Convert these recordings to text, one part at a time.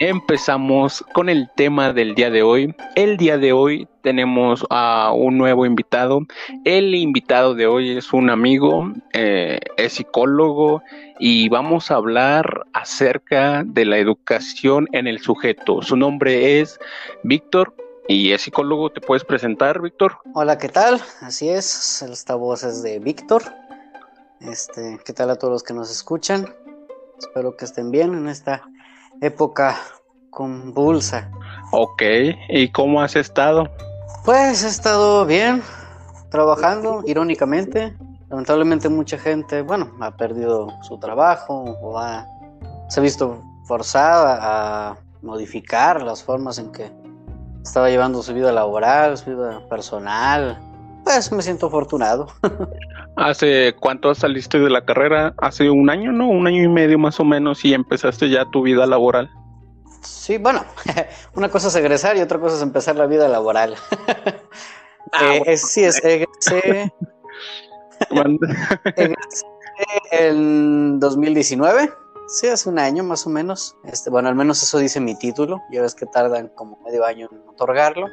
empezamos con el tema del día de hoy. El día de hoy tenemos a un nuevo invitado. El invitado de hoy es un amigo, eh, es psicólogo y vamos a hablar acerca de la educación en el sujeto. Su nombre es Víctor y es psicólogo. ¿Te puedes presentar, Víctor? Hola, ¿qué tal? Así es, esta voz es de Víctor. Este, ¿qué tal a todos los que nos escuchan? Espero que estén bien en esta época convulsa. Ok, ¿y cómo has estado? Pues he estado bien, trabajando, irónicamente. Lamentablemente mucha gente, bueno, ha perdido su trabajo o ha, se ha visto forzada a modificar las formas en que estaba llevando su vida laboral, su vida personal. Pues me siento afortunado. ¿Hace cuánto saliste de la carrera? ¿Hace un año, no? Un año y medio más o menos y empezaste ya tu vida laboral. Sí, bueno, una cosa es egresar y otra cosa es empezar la vida laboral. Ah, eh, sí, es egresé, egresé en 2019. Sí, hace un año más o menos. Este, bueno, al menos eso dice mi título. Ya ves que tardan como medio año en otorgarlo.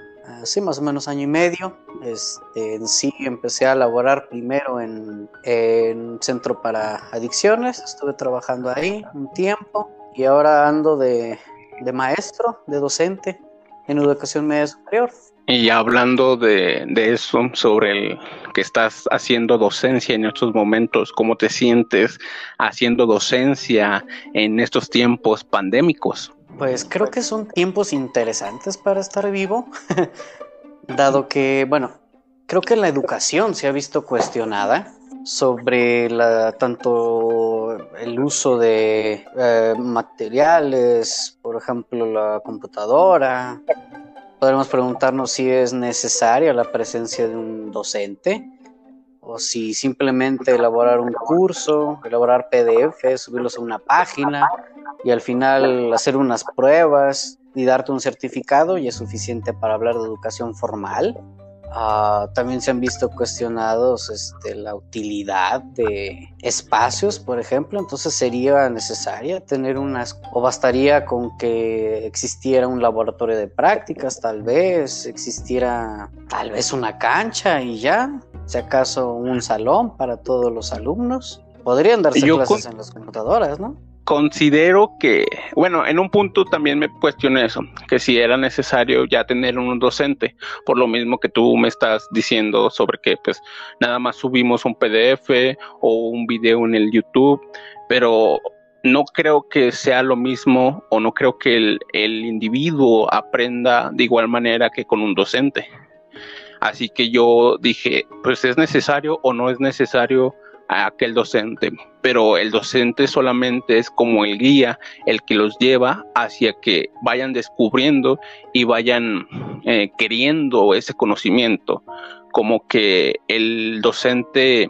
Sí, más o menos año y medio. Este, en sí empecé a laborar primero en, en centro para adicciones. Estuve trabajando ahí un tiempo y ahora ando de, de maestro, de docente en educación media superior. Y hablando de, eso, sobre el que estás haciendo docencia en estos momentos, ¿cómo te sientes haciendo docencia en estos tiempos pandémicos? Pues creo que son tiempos interesantes para estar vivo, dado que, bueno, creo que la educación se ha visto cuestionada sobre la, tanto el uso de eh, materiales, por ejemplo la computadora, Podremos preguntarnos si es necesaria la presencia de un docente o si simplemente elaborar un curso, elaborar PDF, subirlos a una página y al final hacer unas pruebas y darte un certificado y es suficiente para hablar de educación formal. Ah, también se han visto cuestionados este, la utilidad de espacios, por ejemplo. Entonces sería necesaria tener unas, o bastaría con que existiera un laboratorio de prácticas, tal vez, existiera tal vez una cancha y ya, si acaso un salón para todos los alumnos. Podrían darse clases en las computadoras, ¿no? Considero que, bueno, en un punto también me cuestioné eso, que si era necesario ya tener un docente, por lo mismo que tú me estás diciendo sobre que pues nada más subimos un PDF o un video en el YouTube, pero no creo que sea lo mismo o no creo que el, individuo aprenda de igual manera que con un docente. Así que yo dije, pues es necesario o no es necesario a aquel docente, pero el docente solamente es como el guía, el que los lleva hacia que vayan descubriendo y vayan eh, queriendo ese conocimiento, como que el docente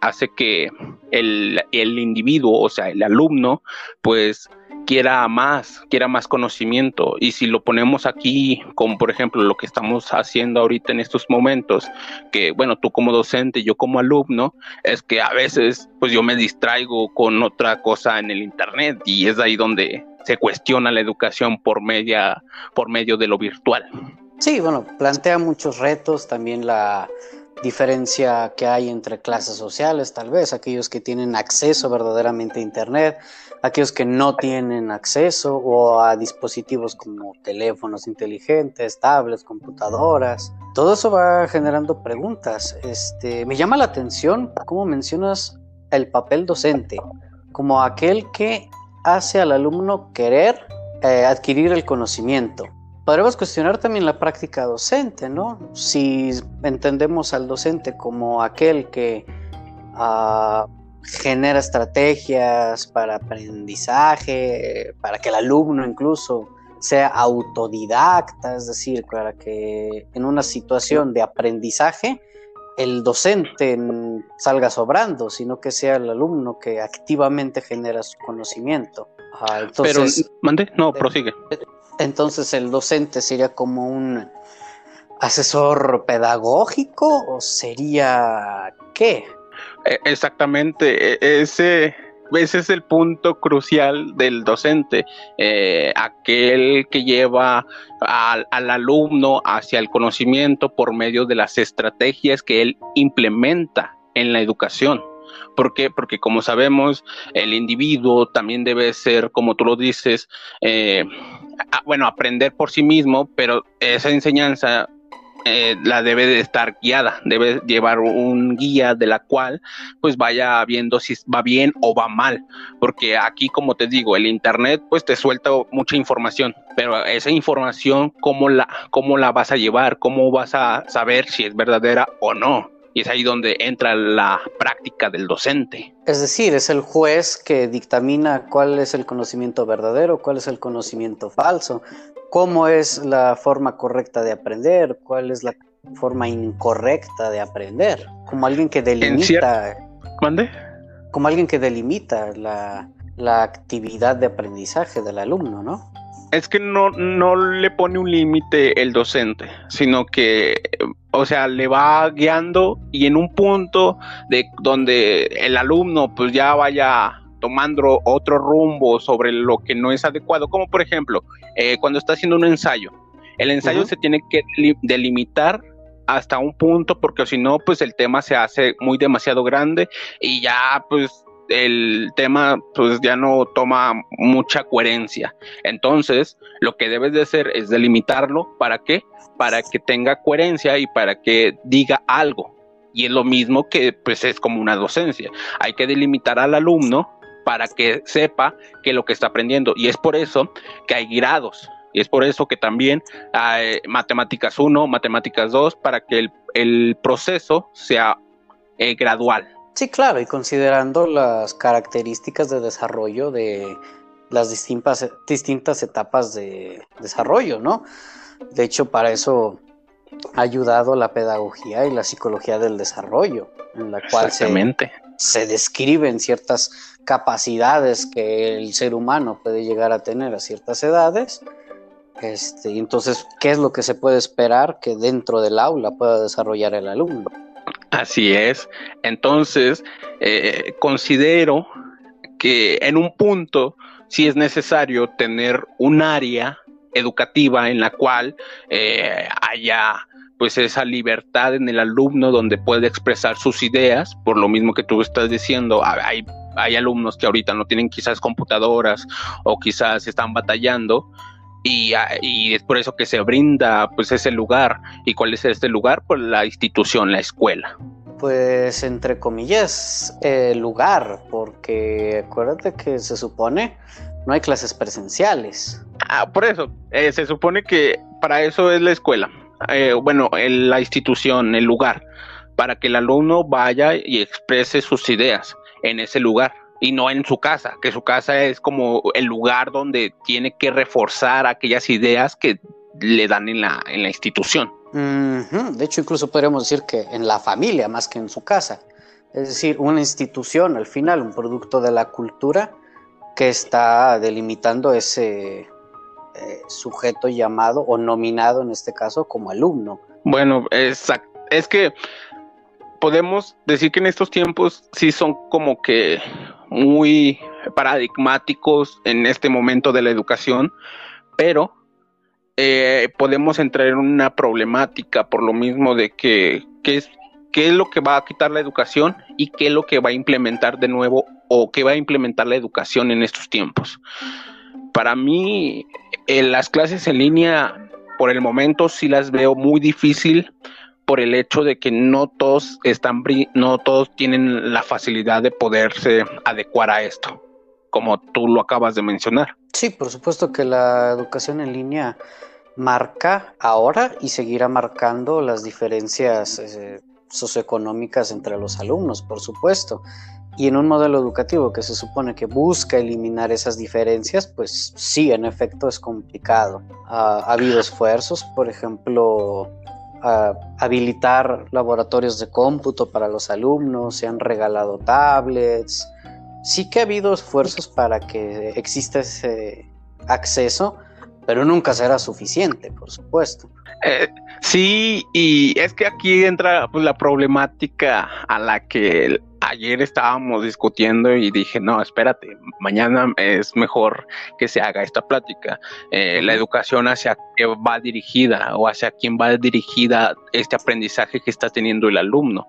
hace que el, el individuo, o sea, el alumno, pues quiera más, quiera más conocimiento. Y si lo ponemos aquí, como por ejemplo lo que estamos haciendo ahorita en estos momentos, que bueno, tú como docente, yo como alumno, es que a veces pues yo me distraigo con otra cosa en el internet y es ahí donde se cuestiona la educación por media, por medio de lo virtual. Sí, bueno, plantea muchos retos, también la diferencia que hay entre clases sociales, tal vez aquellos que tienen acceso verdaderamente a Internet, aquellos que no tienen acceso o a dispositivos como teléfonos inteligentes, tablets, computadoras. Todo eso va generando preguntas. Este, me llama la atención cómo mencionas el papel docente como aquel que hace al alumno querer eh, adquirir el conocimiento. Podremos cuestionar también la práctica docente, ¿no? Si entendemos al docente como aquel que ah, genera estrategias para aprendizaje, para que el alumno incluso sea autodidacta, es decir, para que en una situación de aprendizaje el docente salga sobrando, sino que sea el alumno que activamente genera su conocimiento. Ah, entonces, Pero, mande, no, prosigue. Entonces el docente sería como un asesor pedagógico o sería qué? E, exactamente, e, ese ese es el punto crucial del docente, eh, aquel que lleva al, al, alumno hacia el conocimiento por medio de las estrategias que él implementa en la educación. ¿Por qué? Porque como sabemos, el individuo también debe ser, como tú lo dices, eh, bueno, aprender por sí mismo, pero esa enseñanza eh, la debe de estar guiada, debe llevar un guía de la cual pues vaya viendo si va bien o va mal, porque aquí como te digo, el internet pues te suelta mucha información, pero esa información cómo la cómo la vas a llevar, cómo vas a saber si es verdadera o no. Y es ahí donde entra la práctica del docente. Es decir, es el juez que dictamina cuál es el conocimiento verdadero, cuál es el conocimiento falso, cómo es la forma correcta de aprender, cuál es la forma incorrecta de aprender, como alguien que delimita. ¿Mande? Como alguien que delimita la, la actividad de aprendizaje del alumno, ¿no? Es que no, no le pone un límite el docente, sino que, o sea, le va guiando y en un punto de donde el alumno pues ya vaya tomando otro rumbo sobre lo que no es adecuado, como por ejemplo, eh, cuando está haciendo un ensayo, el ensayo se tiene que delimitar hasta un punto porque si no pues el tema se hace muy demasiado grande y ya pues el tema pues ya no toma mucha coherencia. Entonces, lo que debes de hacer es delimitarlo. ¿Para qué? Para que tenga coherencia y para que diga algo. Y es lo mismo que pues es como una docencia. Hay que delimitar al alumno para que sepa que lo que está aprendiendo. Y es por eso que hay grados. Y es por eso que también hay matemáticas 1, matemáticas 2, para que el, proceso sea eh, gradual. Sí, claro, y considerando las características de desarrollo de las distintas, distintas etapas de desarrollo, ¿no? De hecho, para eso ha ayudado la pedagogía y la psicología del desarrollo, en la cual se, se, describen ciertas capacidades que el ser humano puede llegar a tener a ciertas edades. Este, entonces, ¿qué es lo que se puede esperar que dentro del aula pueda desarrollar el alumno? Así es. Entonces, eh, considero que en un punto sí es necesario tener un área educativa en la cual eh, haya pues esa libertad en el alumno donde puede expresar sus ideas, por lo mismo que tú estás diciendo, hay, hay alumnos que ahorita no tienen quizás computadoras o quizás están batallando, Ah, y, es por eso que se brinda pues ese lugar. ¿Y cuál es este lugar? Pues la institución, la escuela. Pues entre comillas, el lugar, porque acuérdate que se supone no hay clases presenciales. Ah, por eso, eh, se supone que para eso es la escuela. Eh, bueno, la institución, el lugar, para que el alumno vaya y exprese sus ideas en ese lugar y no en su casa, que su casa es como el lugar donde tiene que reforzar aquellas ideas que le dan en la, en la institución. De hecho, incluso podríamos decir que en la familia más que en su casa. Es decir, una institución, al final, un producto de la cultura que está delimitando ese eh, sujeto llamado o nominado en este caso como alumno. Bueno, exacto. Es que podemos decir que en estos tiempos sí son como que muy paradigmáticos en este momento de la educación, pero eh, podemos entrar en una problemática por lo mismo de que qué es, qué es lo que va a quitar la educación y qué es lo que va a implementar de nuevo o qué va a implementar la educación en estos tiempos. Para mí, eh, las clases en línea, por el momento sí las veo muy difícil por el hecho de que no todos están no todos tienen la facilidad de poderse adecuar a esto, como tú lo acabas de mencionar. Sí, por supuesto que la educación en línea marca ahora y seguirá marcando las diferencias eh, socioeconómicas entre los alumnos, por supuesto. Y en un modelo educativo que se supone que busca eliminar esas diferencias, pues sí, en efecto es complicado. ha habido esfuerzos, por ejemplo, habilitar laboratorios de cómputo para los alumnos, se han regalado tablets. Sí que ha habido esfuerzos para que exista ese acceso, pero nunca será suficiente, por supuesto. Eh, sí, y es que aquí entra pues, la problemática a la que ayer estábamos discutiendo y dije, no, espérate, mañana es mejor que se haga esta plática. Eh, la educación hacia qué va dirigida o hacia quién va dirigida este aprendizaje que está teniendo el alumno,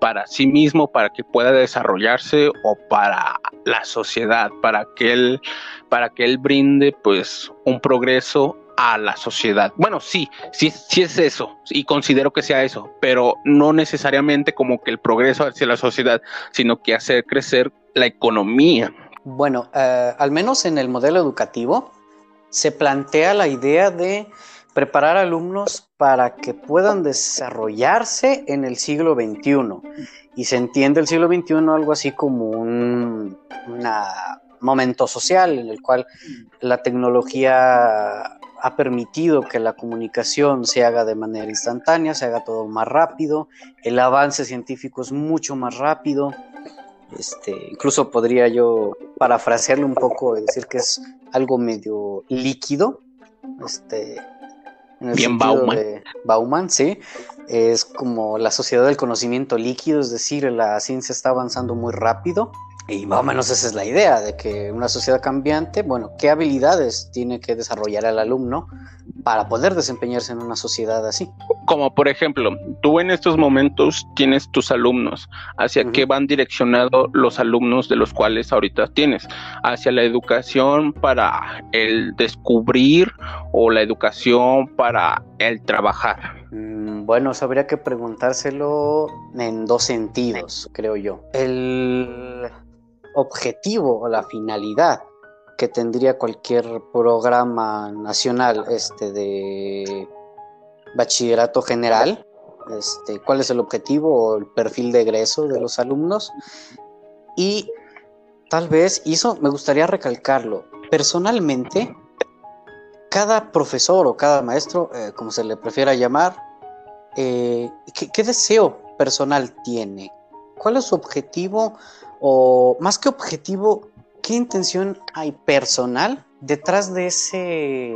para sí mismo, para que pueda desarrollarse o para la sociedad, para que él, para que él brinde pues un progreso a la sociedad. Bueno, sí, sí, sí es eso, y considero que sea eso, pero no necesariamente como que el progreso hacia la sociedad, sino que hacer crecer la economía. Bueno, eh, al menos en el modelo educativo se plantea la idea de preparar alumnos para que puedan desarrollarse en el siglo XXI. Y se entiende el siglo XXI algo así como un momento social en el cual la tecnología ha permitido que la comunicación se haga de manera instantánea, se haga todo más rápido, el avance científico es mucho más rápido. Este, incluso podría yo parafrasearlo un poco y decir que es algo medio líquido. Este, Bien Bauman. Bauman, sí. Es como la sociedad del conocimiento líquido, es decir, la ciencia está avanzando muy rápido y más o menos esa es la idea, de que una sociedad cambiante, bueno, ¿qué habilidades tiene que desarrollar el alumno para poder desempeñarse en una sociedad así? Como por ejemplo, tú en estos momentos tienes tus alumnos, ¿hacia qué van direccionados los alumnos de los cuales ahorita tienes? ¿Hacia la educación para el descubrir o la educación para el trabajar? Mm, bueno, eso habría que preguntárselo en dos sentidos, creo yo. El objetivo o la finalidad que tendría cualquier programa nacional este, de bachillerato general, este, cuál es el objetivo o el perfil de egreso de los alumnos y tal vez, eso me gustaría recalcarlo, personalmente, cada profesor o cada maestro, eh, como se le prefiera llamar, eh, ¿qué deseo personal tiene? ¿Cuál es su objetivo o más que objetivo, ¿qué intención hay personal detrás de ese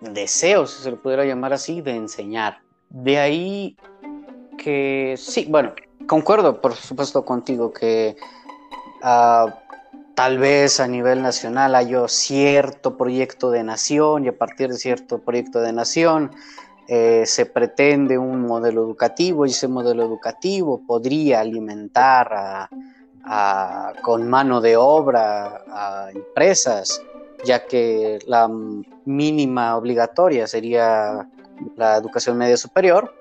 deseo, si se lo pudiera llamar así, de enseñar? De ahí que sí, bueno, concuerdo por supuesto contigo que ah, tal vez a nivel nacional haya cierto proyecto de nación y a partir de cierto proyecto de nación eh, se pretende un modelo educativo y ese modelo educativo podría alimentar a con mano de obra a empresas, ya que la mínima obligatoria sería la educación media superior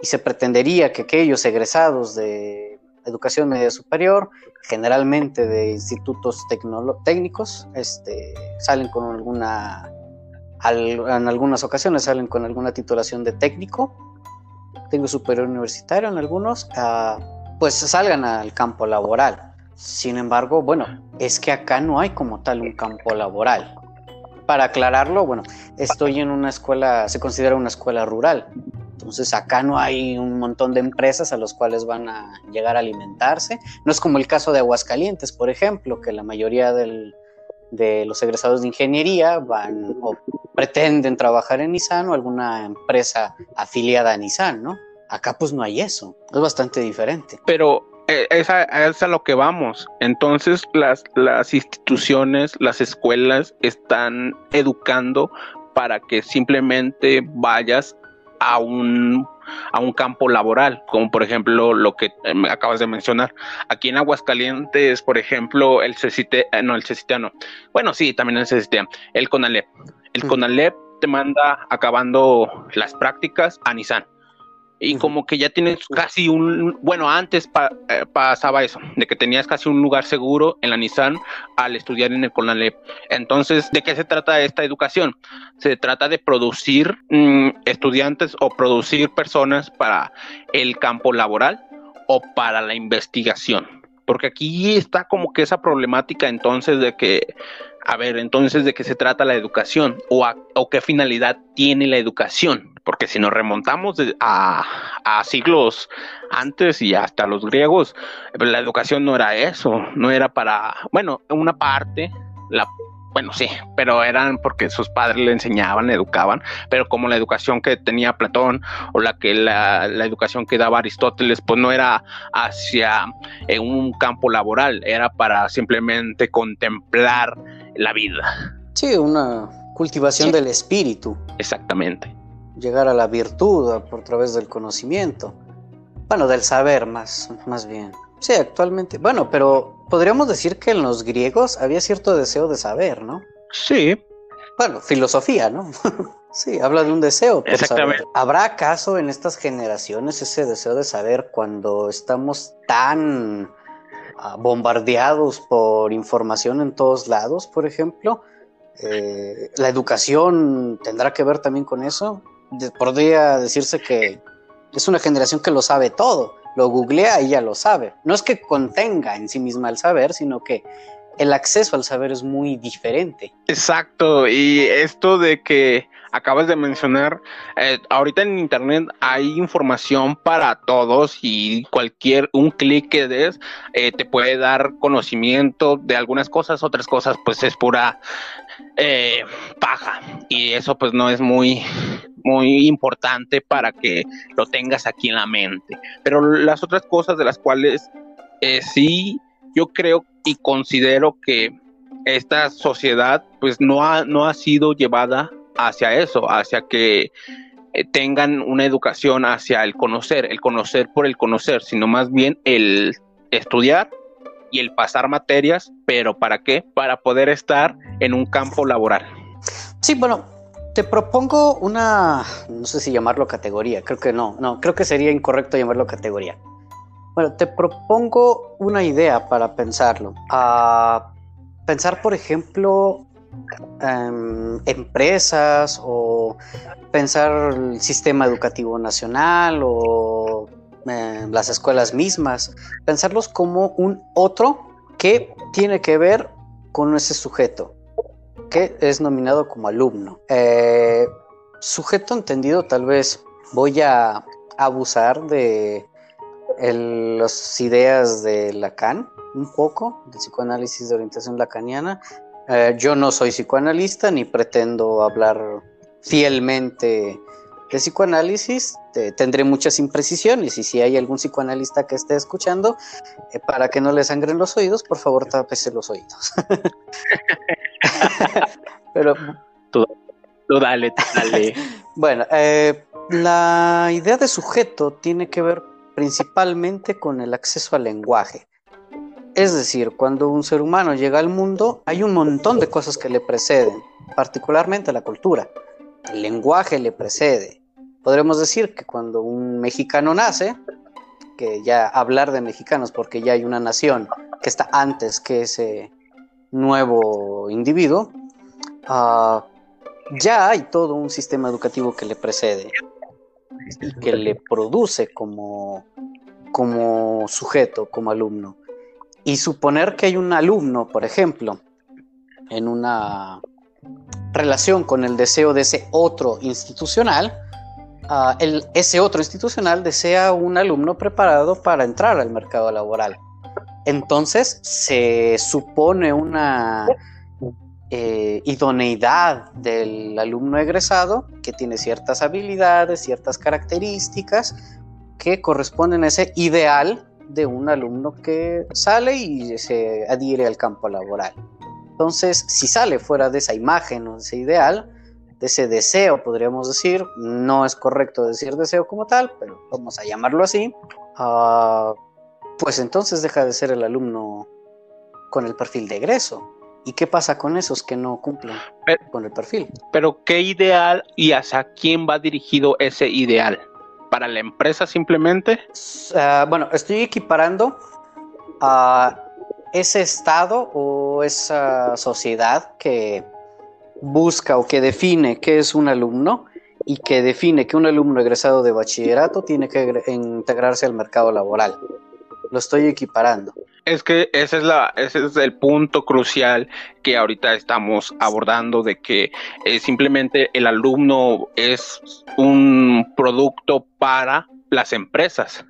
y se pretendería que aquellos egresados de educación media superior, generalmente de institutos técnicos, este, salen con alguna, en algunas ocasiones salen con alguna titulación de técnico, tengo superior universitario en algunos, pues salgan al campo laboral. Sin embargo, bueno, es que acá no hay como tal un campo laboral. Para aclararlo, bueno, estoy en una escuela, se considera una escuela rural. Entonces acá no hay un montón de empresas a los cuales van a llegar a alimentarse. No es como el caso de Aguascalientes, por ejemplo, que la mayoría de los egresados de ingeniería van o pretenden trabajar en Nissan o alguna empresa afiliada a Nissan, ¿no? Acá pues no hay eso, es bastante diferente. Pero eh, es a, lo que vamos. Entonces las, las instituciones, las escuelas están educando para que simplemente vayas a un, a un campo laboral, como por ejemplo lo que eh, me acabas de mencionar. Aquí en Aguascalientes, por ejemplo, el CECITE, eh, no, el CECITE no. Bueno, sí, también el CECITE, el CONALEP. El CONALEP te manda acabando las prácticas a Nissan y como que ya tienes casi un, bueno, antes eh, pasaba eso, de que tenías casi un lugar seguro en la Nissan al estudiar en el CONALEP. Entonces, ¿de qué se trata esta educación? Se trata de producir mm, estudiantes o producir personas para el campo laboral o para la investigación. Porque aquí está como que esa problemática entonces de que a ver, entonces, ¿de qué se trata la educación? ¿O, o qué finalidad tiene la educación? Porque si nos remontamos a, a, siglos antes y hasta los griegos, la educación no era eso, no era para, bueno, una parte, la bueno, sí, pero eran porque sus padres le enseñaban, le educaban, pero como la educación que tenía Platón o la que la, educación que daba Aristóteles, pues no era hacia eh, un campo laboral, era para simplemente contemplar la vida. Sí, una cultivación del espíritu. Exactamente. Llegar a la virtud por través del conocimiento. Bueno, del saber más, más bien. Sí, actualmente. Bueno, pero podríamos decir que en los griegos había cierto deseo de saber, ¿no? Sí. Bueno, filosofía, ¿no? sí, habla de un deseo por Exactamente. saber. ¿Habrá acaso en estas generaciones ese deseo de saber cuando estamos tan ah, bombardeados por información en todos lados, por ejemplo? Eh, ¿La educación tendrá que ver también con eso? Podría decirse que es una generación que lo sabe todo lo googlea y ya lo sabe. No es que contenga en sí misma el saber, sino que el acceso al saber es muy diferente. Exacto, y esto de que acabas de mencionar, eh, ahorita en internet hay información para todos y cualquier un clic que des eh, te puede dar conocimiento de algunas cosas, otras cosas pues es pura eh, paja y eso pues no es muy muy importante para que lo tengas aquí en la mente. Pero las otras cosas de las cuales eh, sí yo creo y considero que esta sociedad pues no ha, no ha sido llevada hacia eso, hacia que eh, tengan una educación hacia el conocer, el conocer por el conocer, sino más bien el estudiar y el pasar materias, pero ¿para qué? Para poder estar en un campo laboral. Sí, bueno, te propongo una, no sé si llamarlo categoría, creo que no, no, creo que sería incorrecto llamarlo categoría. Bueno, te propongo una idea para pensarlo. Pensar, por ejemplo, en empresas o pensar el sistema educativo nacional o las escuelas mismas, pensarlos como un otro que tiene que ver con ese sujeto que es nominado como alumno. Eh, sujeto entendido, tal vez voy a abusar de las ideas de Lacan, un poco, del psicoanálisis de orientación lacaniana. Eh, yo no soy psicoanalista ni pretendo hablar fielmente de psicoanálisis, tendré muchas imprecisiones y si hay algún psicoanalista que esté escuchando, eh, para que no le sangren los oídos, por favor tápese los oídos. Pero tú, dale, dale. bueno, eh, la idea de sujeto tiene que ver principalmente con el acceso al lenguaje. Es decir, cuando un ser humano llega al mundo, hay un montón de cosas que le preceden, particularmente la cultura. El lenguaje le precede. Podremos decir que cuando un mexicano nace, que ya hablar de mexicanos porque ya hay una nación que está antes que ese nuevo individuo, ah, ya hay todo un sistema educativo que le precede y que le produce como, como sujeto, como alumno. Y suponer que hay un alumno, por ejemplo, en una relación con el deseo de ese otro institucional, ah, ese otro institucional desea un alumno preparado para entrar al mercado laboral. Entonces se supone una eh, idoneidad del alumno egresado que tiene ciertas habilidades, ciertas características que corresponden a ese ideal de un alumno que sale y se adhiere al campo laboral. Entonces, si sale fuera de esa imagen o de ese ideal, de ese deseo, podríamos decir, no es correcto decir deseo como tal, pero vamos a llamarlo así, uh, pues entonces deja de ser el alumno con el perfil de egreso. ¿Y qué pasa con esos que no cumplen con el perfil? Pero ¿qué ideal y hacia quién va dirigido ese ideal? ¿Para la empresa simplemente? Ah, bueno, estoy equiparando a ese estado o esa sociedad que busca o que define qué es un alumno y que define que un alumno egresado de bachillerato tiene que integrarse al mercado laboral lo estoy equiparando. Es que ese es, la, ese es el punto crucial que ahorita estamos abordando, de que eh, simplemente el alumno es un producto para las empresas.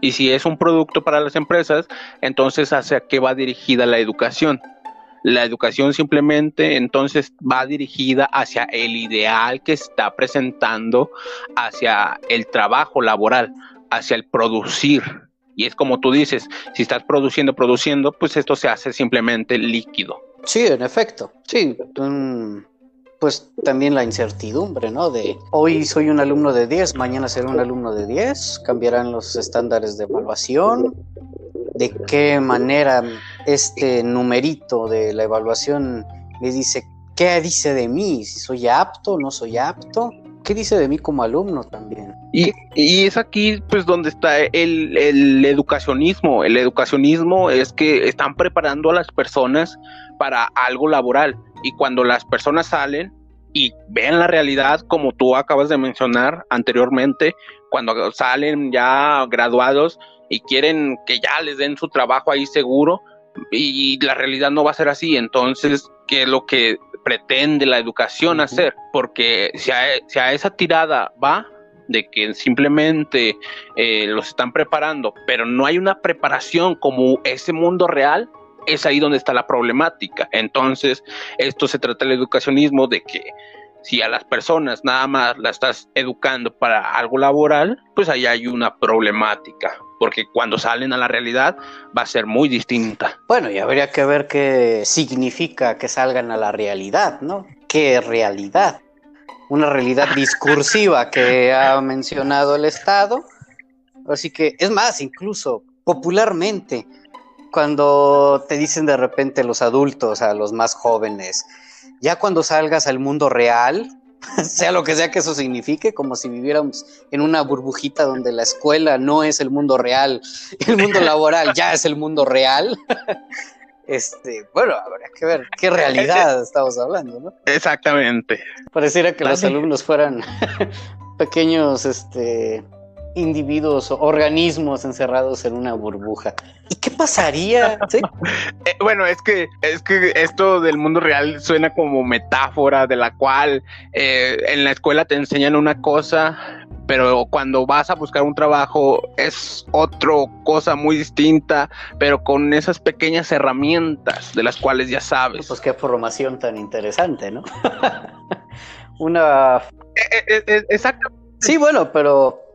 Y si es un producto para las empresas, entonces hacia qué va dirigida la educación. La educación simplemente entonces va dirigida hacia el ideal que está presentando, hacia el trabajo laboral, hacia el producir. Y es como tú dices, si estás produciendo, produciendo, pues esto se hace simplemente líquido. Sí, en efecto. Sí, pues también la incertidumbre, ¿no? De hoy soy un alumno de 10, mañana seré un alumno de 10, cambiarán los estándares de evaluación, de qué manera este numerito de la evaluación me dice qué dice de mí, si soy apto, no soy apto, qué dice de mí como alumno también. Y, y es aquí pues donde está el, el educacionismo. El educacionismo es que están preparando a las personas para algo laboral y cuando las personas salen y ven la realidad, como tú acabas de mencionar anteriormente, cuando salen ya graduados y quieren que ya les den su trabajo ahí seguro, y la realidad no va a ser así. Entonces, ¿qué es lo que pretende la educación hacer? Porque si a, esa tirada va, de que simplemente eh, los están preparando, pero no hay una preparación como ese mundo real, es ahí donde está la problemática. Entonces, esto se trata del educacionismo de que si a las personas nada más la estás educando para algo laboral, pues ahí hay una problemática, porque cuando salen a la realidad va a ser muy distinta. Bueno, y habría que ver qué significa que salgan a la realidad, ¿no? ¿Qué realidad? Una realidad discursiva que ha mencionado el Estado. Así que, es más, incluso popularmente, cuando te dicen de repente los adultos, a los más jóvenes, ya cuando salgas al mundo real, sea lo que sea que eso signifique, como si viviéramos en una burbujita donde la escuela no es el mundo real, el mundo laboral ya es el mundo real. Este, bueno, habría que ver qué realidad estamos hablando, ¿no? Exactamente. Pareciera que los alumnos fueran pequeños, este, individuos o organismos encerrados en una burbuja. ¿Y qué pasaría? Eh, bueno, es que, es que esto del mundo real suena como metáfora de la cual eh, en la escuela te enseñan una cosa, pero cuando vas a buscar un trabajo es otra cosa muy distinta, pero con esas pequeñas herramientas de las cuales ya sabes. Pues qué formación tan interesante, ¿no? una... Eh, exacto. Sí, bueno, pero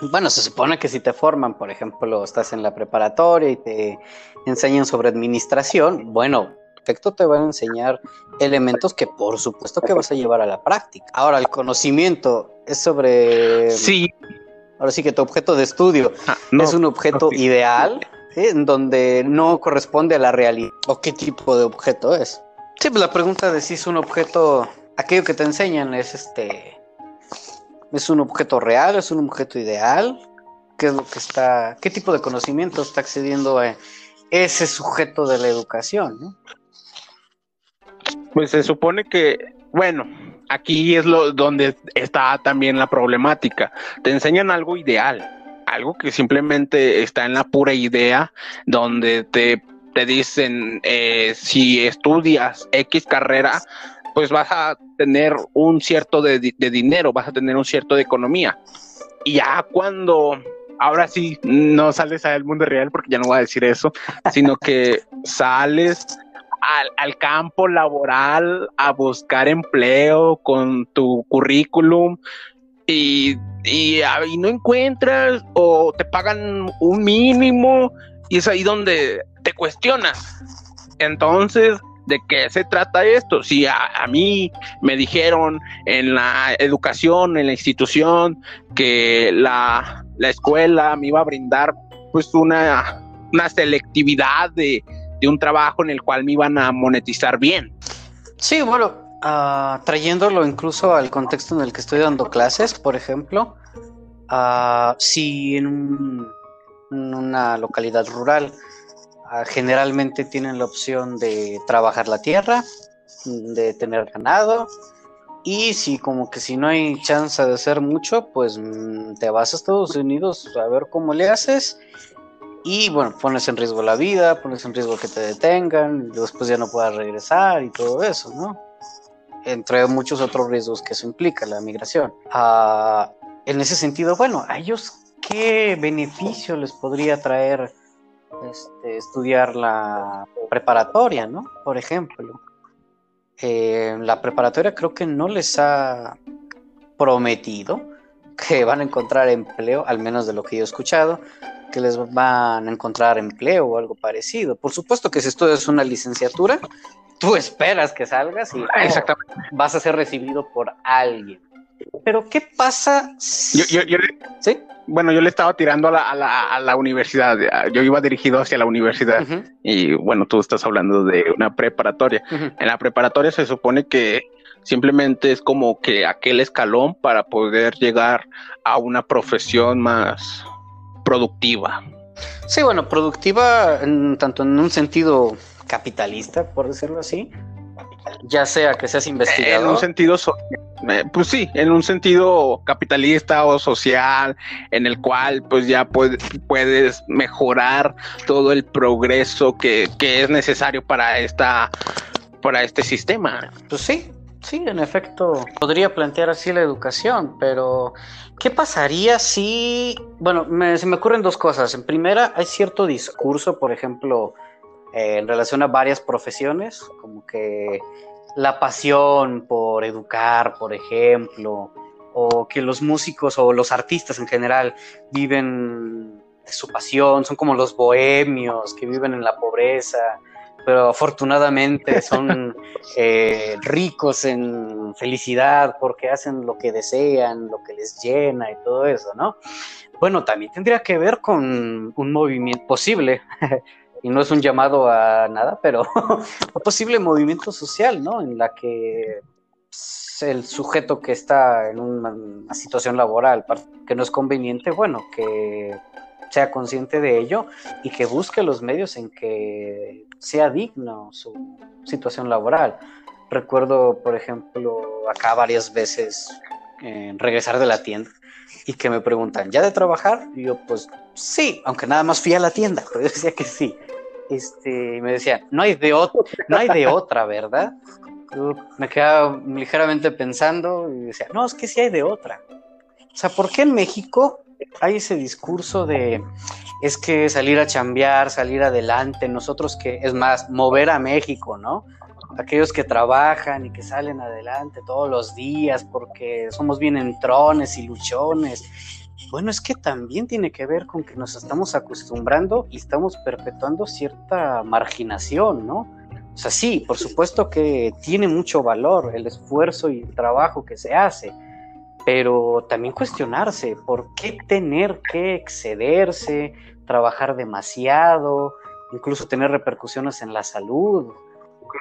bueno, se supone que si te forman, por ejemplo, estás en la preparatoria y te enseñan sobre administración, bueno, perfecto, te van a enseñar elementos que por supuesto que vas a llevar a la práctica. Ahora, el conocimiento es sobre... Sí. Ahora sí que tu objeto de estudio ah, es un objeto ideal, en donde no corresponde a la realidad. ¿O qué tipo de objeto es? Sí, pues la pregunta de si es un objeto, aquello que te enseñan es este ¿Es un objeto real? ¿Es un objeto ideal? ¿Qué es lo que está, qué tipo de conocimiento está accediendo a ese sujeto de la educación? Pues se supone que, bueno, aquí es lo donde está también la problemática. Te enseñan algo ideal, algo que simplemente está en la pura idea, donde te, te dicen eh, si estudias X carrera, pues vas a tener un cierto de, dinero, vas a tener un cierto de economía. Y ya cuando, ahora sí, no sales al mundo real, porque ya no voy a decir eso, sino que sales al, campo laboral a buscar empleo con tu currículum y, y, y no encuentras o te pagan un mínimo y es ahí donde te cuestionas. Entonces, ¿De qué se trata esto? Si a, mí me dijeron en la educación, en la institución, que la, escuela me iba a brindar pues una, una selectividad de, un trabajo en el cual me iban a monetizar bien. Sí, bueno, ah, trayéndolo incluso al contexto en el que estoy dando clases, por ejemplo, uh, si en, en una localidad rural generalmente tienen la opción de trabajar la tierra, de tener ganado, y si como que si no hay chance de hacer mucho, pues mm, te vas a Estados Unidos a ver cómo le haces. Y bueno, pones en riesgo la vida, pones en riesgo que te detengan, y después ya no puedas regresar y todo eso, ¿no? Entre muchos otros riesgos que eso implica, la migración. Ah, en ese sentido, bueno, ¿a ellos qué beneficio les podría traer este, estudiar la, preparatoria, ¿no? Por ejemplo. Eh, la preparatoria creo que no les ha prometido que van a encontrar empleo, al menos de lo que yo he escuchado, que les van a encontrar empleo o algo parecido. Por supuesto que si estudias una licenciatura, tú esperas que salgas y vas a ser recibido por alguien. Pero ¿qué pasa? Si... Yo, ¿Sí? Bueno, yo le estaba tirando a la, universidad, yo iba dirigido hacia la universidad y bueno, tú estás hablando de una preparatoria. En la preparatoria se supone que simplemente es como que aquel escalón para poder llegar a una profesión más productiva. Sí, bueno, productiva tanto en un sentido capitalista, por decirlo así, ya sea que seas investigador. En un sentido, eh, pues sí, en un sentido capitalista o social, en el cual pues ya puedes mejorar todo el progreso que, que es necesario para esta para este sistema. Pues sí, sí, en efecto, podría plantear así la educación, pero ¿qué pasaría si, bueno, se me ocurren dos cosas. En primera, hay cierto discurso, por ejemplo, eh, en relación a varias profesiones, como que la pasión por educar, por ejemplo, o que los músicos o los artistas en general viven de su pasión, son como los bohemios que viven en la pobreza, pero afortunadamente son eh, ricos en felicidad porque hacen lo que desean, lo que les llena y todo eso, ¿no? Bueno, también tendría que ver con un movimiento posible y no es un llamado a nada, pero un posible movimiento social, ¿no? En la que el sujeto que está en una, situación laboral que no es conveniente, bueno, que sea consciente de ello y que busque los medios en que sea digno su situación laboral. Recuerdo, por ejemplo, acá varias veces regresar de la tienda y que me preguntan, ¿ya de trabajar? Y yo, pues sí, aunque nada más fui a la tienda, pero yo decía que sí este, me decía, no hay de otra, no hay de otra, ¿verdad? me quedaba ligeramente pensando y decía, no, es que sí hay de otra. O sea, ¿por qué en México hay ese discurso de es que salir a chambear, salir adelante, nosotros que, es más, mover a México, ¿no? Aquellos que trabajan y que salen adelante todos los días porque somos bien entrones y luchones bueno, es que también tiene que ver con que nos estamos acostumbrando y estamos perpetuando cierta marginación, ¿no? O sea, sí, por supuesto que tiene mucho valor el esfuerzo y el trabajo que se hace, pero también cuestionarse por qué tener que excederse, trabajar demasiado, incluso tener repercusiones en la salud,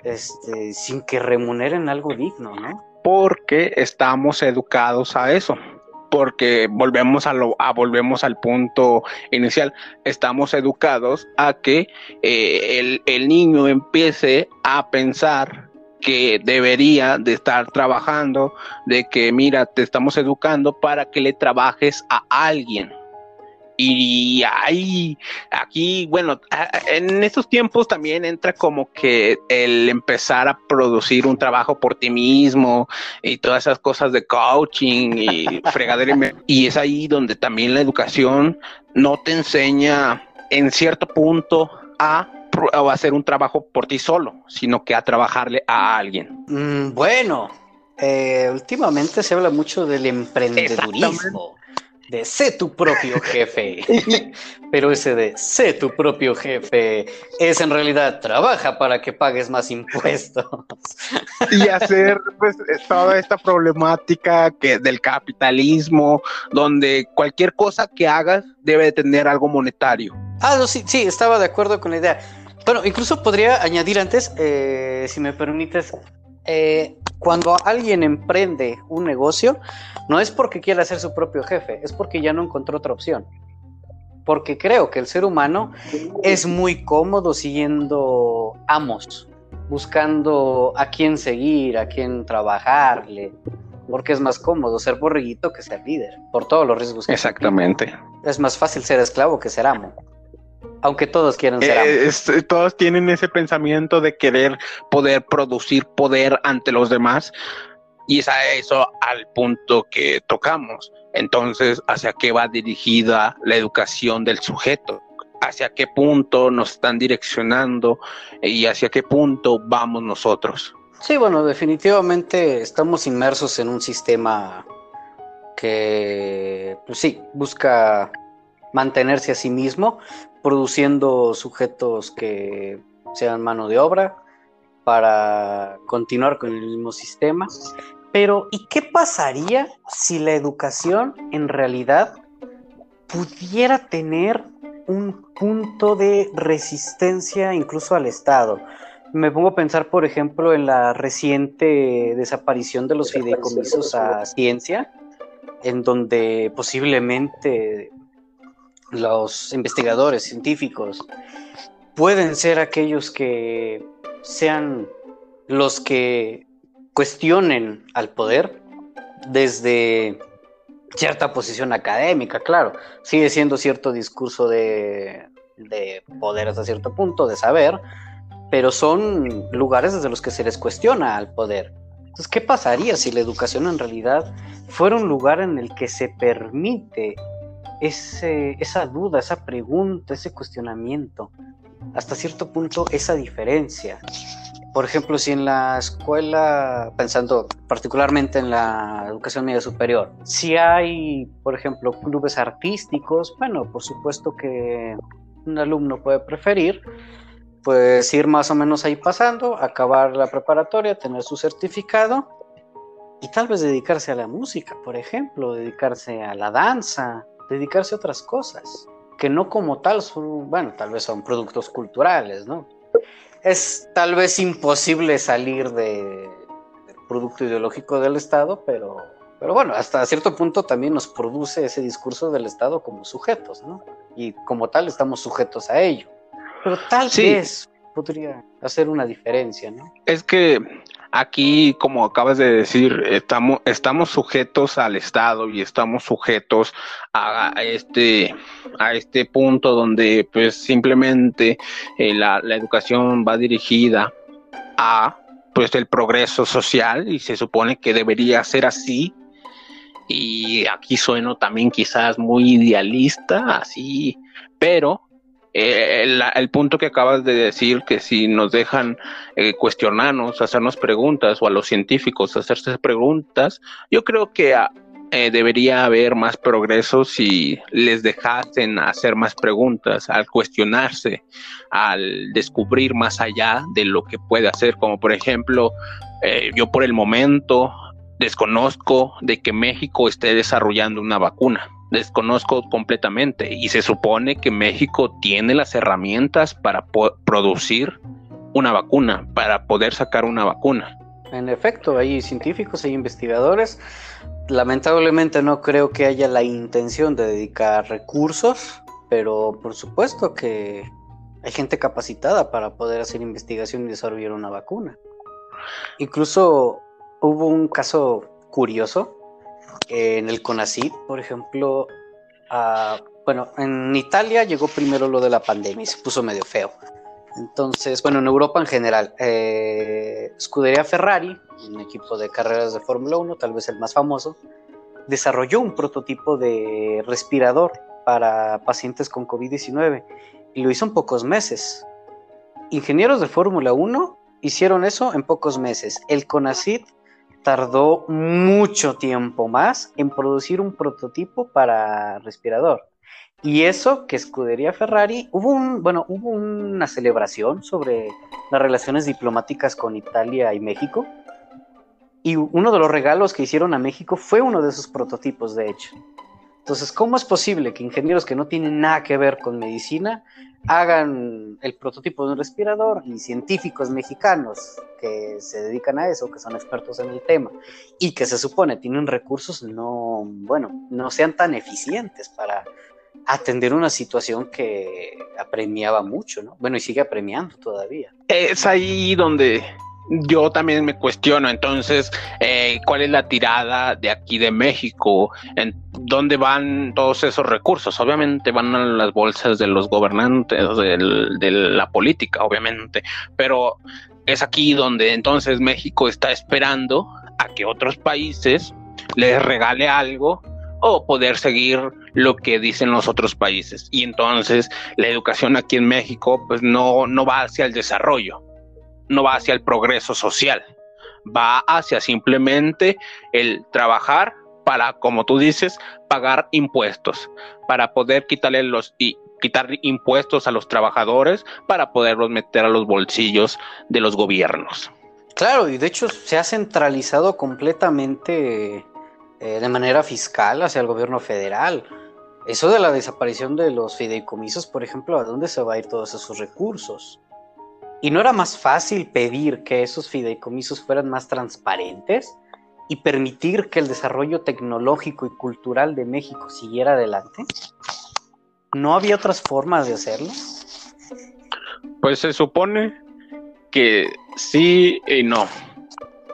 este, sin que remuneren algo digno, ¿no? Porque estamos educados a eso porque volvemos a lo a, volvemos al punto inicial. Estamos educados a que eh, el, el niño empiece a pensar que debería de estar trabajando, de que mira, te estamos educando para que le trabajes a alguien, y ahí, aquí, bueno, en estos tiempos también entra como que el empezar a producir un trabajo por ti mismo y todas esas cosas de coaching y fregadera. Y es ahí donde también la educación no te enseña en cierto punto a hacer un trabajo por ti solo, sino que a trabajarle a alguien. Mm, bueno, eh, últimamente se habla mucho del emprendedurismo de sé tu propio jefe. Pero ese de sé tu propio jefe es en realidad trabaja para que pagues más impuestos. Y hacer pues toda esta problemática que del capitalismo, donde cualquier cosa que hagas debe tener algo monetario. Ah, no, sí, sí, estaba de acuerdo con la idea. Bueno, incluso podría añadir antes, eh, si me permites, eh, cuando alguien emprende un negocio, no es porque quiera ser su propio jefe, es porque ya no encontró otra opción. Porque creo que el ser humano es muy cómodo siguiendo amos, buscando a quién seguir, a quién trabajarle, porque es más cómodo ser borreguito que ser líder, por todos los riesgos que Exactamente. Es más fácil ser esclavo que ser amo. Aunque todos quieren ser eh, todos tienen ese pensamiento de querer poder producir poder ante los demás. Y es a eso al punto que tocamos. Entonces, ¿hacia qué va dirigida la educación del sujeto? hacia qué punto nos están direccionando y hacia qué punto vamos nosotros. Sí, bueno, definitivamente estamos inmersos en un sistema que, pues sí, busca mantenerse a sí mismo, produciendo sujetos que sean mano de obra para continuar con el mismo sistema. Pero, ¿y qué pasaría si la educación en realidad pudiera tener un punto de resistencia incluso al Estado? Me pongo a pensar, por ejemplo, en la reciente desaparición de los fideicomisos a ciencia, en donde posiblemente los investigadores científicos pueden ser aquellos que sean los que cuestionen al poder desde cierta posición académica, claro. Sigue siendo cierto discurso de, de poder hasta cierto punto, de saber, pero son lugares desde los que se les cuestiona al poder. Entonces, ¿qué pasaría si la educación en realidad fuera un lugar en el que se permite ese, esa duda, esa pregunta, ese cuestionamiento? Hasta cierto punto, esa diferencia. Por ejemplo, si en la escuela, pensando particularmente en la educación media superior, si hay, por ejemplo, clubes artísticos, bueno, por supuesto que un alumno puede preferir pues ir más o menos ahí pasando, acabar la preparatoria, tener su certificado y tal vez dedicarse a la música, por ejemplo, dedicarse a la danza, dedicarse a otras cosas, que no como tal son, bueno, tal vez son productos culturales, ¿no? Es tal vez imposible salir de, del producto ideológico del Estado, pero, pero bueno, hasta cierto punto también nos produce ese discurso del Estado como sujetos, ¿no? Y como tal estamos sujetos a ello. Pero tal vez podría hacer una diferencia, ¿no? Es que aquí, como acabas de decir, estamos, estamos sujetos al Estado y estamos sujetos a, este, a este punto donde pues simplemente eh, la, la educación va dirigida a pues el progreso social y se supone que debería ser así. Y aquí sueno también quizás muy idealista, así, pero eh, el, punto que acabas de decir, que si nos dejan eh, cuestionarnos, hacernos preguntas, o a los científicos hacerse preguntas, yo creo que ah, eh, debería haber más progreso si les dejasen hacer más preguntas, al cuestionarse, al descubrir más allá de lo que puede hacer, como por ejemplo, yo por el momento desconozco de que México esté desarrollando una vacuna desconozco completamente y se supone que México tiene las herramientas para producir una vacuna, para poder sacar una vacuna. En efecto, hay científicos, hay investigadores. Lamentablemente no creo que haya la intención de dedicar recursos, pero por supuesto que hay gente capacitada para poder hacer investigación y desarrollar una vacuna. Incluso hubo un caso curioso en el CONACYT, por ejemplo, bueno, en Italia llegó primero lo de la pandemia y se puso medio feo. Entonces, bueno, en Europa en general, eh, Scuderia Ferrari, un equipo de carreras de Fórmula 1, tal vez el más famoso, desarrolló un prototipo de respirador para pacientes con COVID-19 y lo hizo en pocos meses. Ingenieros de Fórmula 1 hicieron eso en pocos meses. El CONACYT tardó mucho tiempo más en producir un prototipo para respirador. Y eso que Escudería Ferrari, hubo bueno, hubo una celebración sobre las relaciones diplomáticas con Italia y México. Y uno de los regalos que hicieron a México fue uno de esos prototipos, de hecho. Entonces, ¿cómo es posible que ingenieros que no tienen nada que ver con medicina hagan el prototipo de un respirador y científicos mexicanos que se dedican a eso, que son expertos en el tema y que se supone tienen recursos no, bueno, no sean tan eficientes para atender una situación que apremiaba mucho, ¿no? Bueno, y sigue apremiando todavía. Es ahí donde yo también me cuestiono entonces eh, cuál es la tirada de aquí de México, en dónde van todos esos recursos. Obviamente van a las bolsas de los gobernantes, de la política, obviamente, pero es aquí donde entonces México está esperando a que otros países les regale algo o poder seguir lo que dicen los otros países. Y entonces la educación aquí en México pues no, no va hacia el desarrollo, no va hacia el progreso social, va hacia simplemente el trabajar para, como tú dices, pagar impuestos, para poder quitarle los y quitar impuestos a los trabajadores para poderlos meter a los bolsillos de los gobiernos. Claro, y de hecho se ha centralizado completamente eh, de manera fiscal hacia el gobierno federal. Eso de la desaparición de los fideicomisos, por ejemplo, ¿a dónde se va a ir todos esos recursos? ¿Y no era más fácil pedir que esos fideicomisos fueran más transparentes y permitir que el desarrollo tecnológico y cultural de México siguiera adelante? ¿No había otras formas de hacerlo? Pues se supone que sí y no,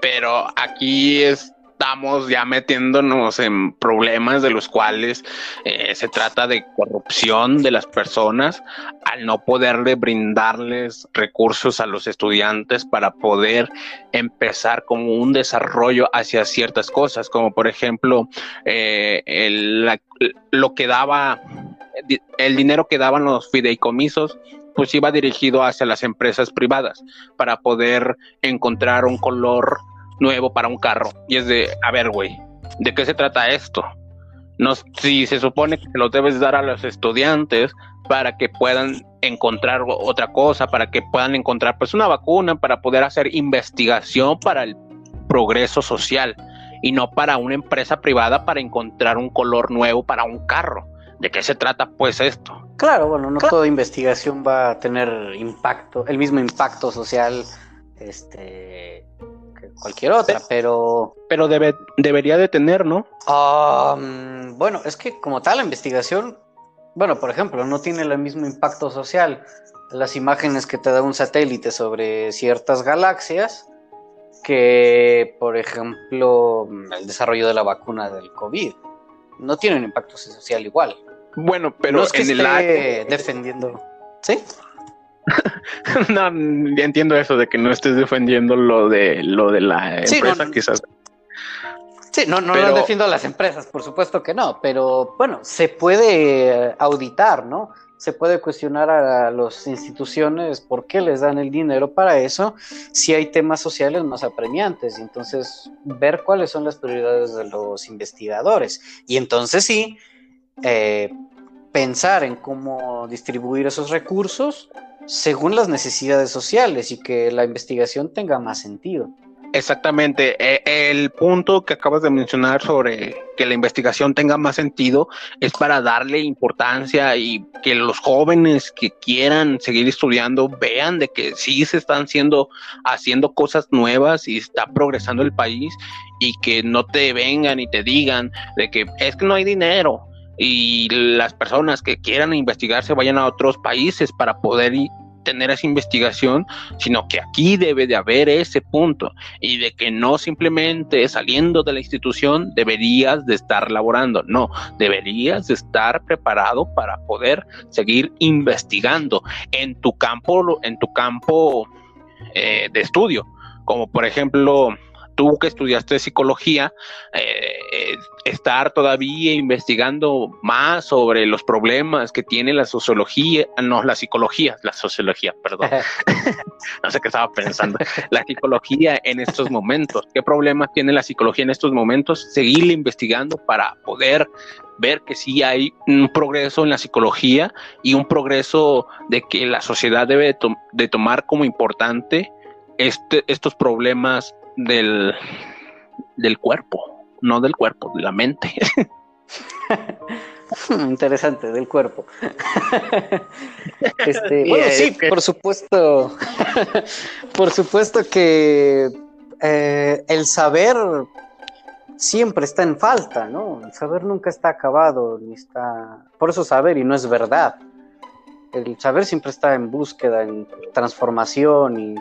pero aquí es estamos ya metiéndonos en problemas de los cuales eh, se trata de corrupción de las personas al no poderle brindarles recursos a los estudiantes para poder empezar como un desarrollo hacia ciertas cosas, como por ejemplo eh, lo que daba, el dinero que daban los fideicomisos pues iba dirigido hacia las empresas privadas para poder encontrar un color nuevo para un carro. Y es de, a ver, güey, ¿de qué se trata esto? No, si se supone que lo debes dar a los estudiantes para que puedan encontrar otra cosa, para que puedan encontrar pues una vacuna, para poder hacer investigación para el progreso social y no para una empresa privada para encontrar un color nuevo para un carro. ¿De qué se trata pues esto? Claro, bueno, no toda investigación va a tener impacto, el mismo impacto social este cualquier otra, pero... Pero debe, debería de tener, ¿no? bueno, es que como tal la investigación, bueno, por ejemplo, no tiene el mismo impacto social. Las imágenes que te da un satélite sobre ciertas galaxias que, por ejemplo, el desarrollo de la vacuna del COVID. No tiene un impacto social igual. Bueno, pero es que en el defendiendo. ¿Sí? no, entiendo eso de que no estés defendiendo lo de lo de la empresa, quizás. Sí, no, no defiendo a las empresas, por supuesto que no, pero bueno, se puede auditar, ¿no? Se puede cuestionar a las instituciones por qué les dan el dinero para eso, si hay temas sociales más apremiantes, y entonces ver cuáles son las prioridades de los investigadores. Y entonces sí, eh, pensar en cómo distribuir esos recursos según las necesidades sociales y que la investigación tenga más sentido. Exactamente. E, el punto que acabas de mencionar sobre que la investigación tenga más sentido es para darle importancia y que los jóvenes que quieran seguir estudiando vean de que sí se están haciendo, haciendo cosas nuevas y está progresando el país y que no te vengan y te digan de que es que no hay dinero y las personas que quieran investigarse vayan a otros países para poder tener esa investigación, sino que aquí debe de haber ese punto y de que no simplemente saliendo de la institución deberías de estar laborando, no, deberías de estar preparado para poder seguir investigando en tu campo, en tu campo eh, de estudio, como por ejemplo tú que estudiaste psicología, eh, estar todavía investigando más sobre los problemas que tiene la sociología, no, la psicología, la sociología, perdón. no sé qué estaba pensando. La psicología en estos momentos. ¿Qué problemas tiene la psicología en estos momentos? Seguir investigando para poder ver que sí hay un progreso en la psicología y un progreso de que la sociedad debe de, tomar como importante este, estos problemas del, del cuerpo, no del cuerpo, de la mente. Interesante, del cuerpo. Este, bueno, sí, por supuesto. por supuesto que eh, el saber siempre está en falta, ¿no? El saber nunca está acabado, ni está. Por eso saber y no es verdad. El saber siempre está en búsqueda, en transformación y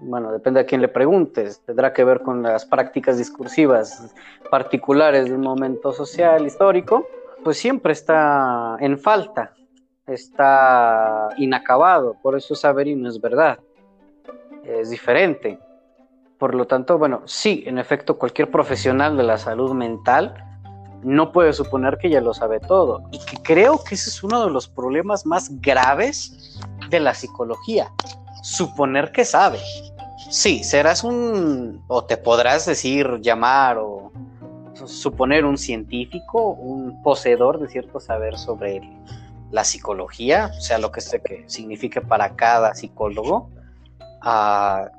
bueno, depende a quién le preguntes, tendrá que ver con las prácticas discursivas particulares de un momento social, histórico, pues siempre está en falta, está inacabado, por eso saber y no es verdad, es diferente. Por lo tanto, bueno, sí, en efecto, cualquier profesional de la salud mental no puede suponer que ya lo sabe todo. Y que creo que ese es uno de los problemas más graves de la psicología. Suponer que sabe. Sí, serás un, o te podrás decir, llamar o suponer un científico, un poseedor de cierto saber sobre la psicología, o sea, lo que, sé que signifique para cada psicólogo. Ah,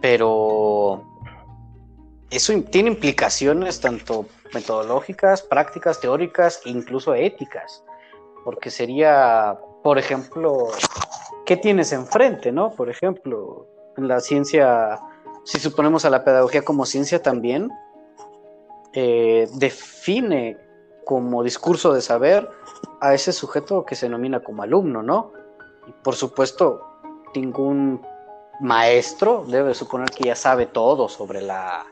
pero eso tiene implicaciones tanto metodológicas, prácticas, teóricas e incluso éticas, porque sería, por ejemplo, ¿qué tienes enfrente, no? Por ejemplo, la ciencia, si suponemos a la pedagogía como ciencia también, eh, define como discurso de saber a ese sujeto que se denomina como alumno, ¿no? Y por supuesto, ningún maestro debe suponer que ya sabe todo sobre la,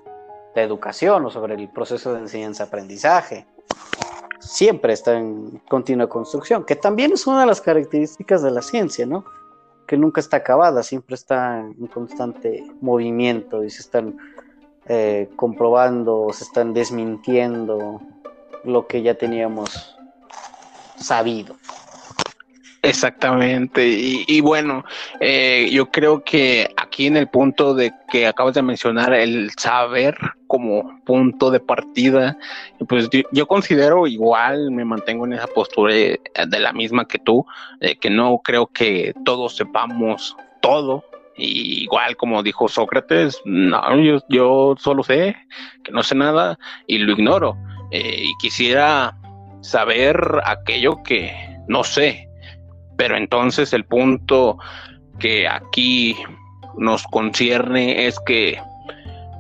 educación o sobre el proceso de enseñanza-aprendizaje. Siempre está en continua construcción, que también es una de las características de la ciencia, ¿no? Que nunca está acabada, siempre está en constante movimiento y se están eh, comprobando, se están desmintiendo lo que ya teníamos sabido. Exactamente. Y, bueno, eh, yo creo que aquí en el punto de que acabas de mencionar el saber como punto de partida, pues yo, considero igual, me mantengo en esa postura de, la misma que tú, que no creo que todos sepamos todo. igual como dijo Sócrates, no, yo, yo solo sé que no sé nada y lo ignoro. Eh, y quisiera saber aquello que no sé pero entonces el punto que aquí nos concierne es que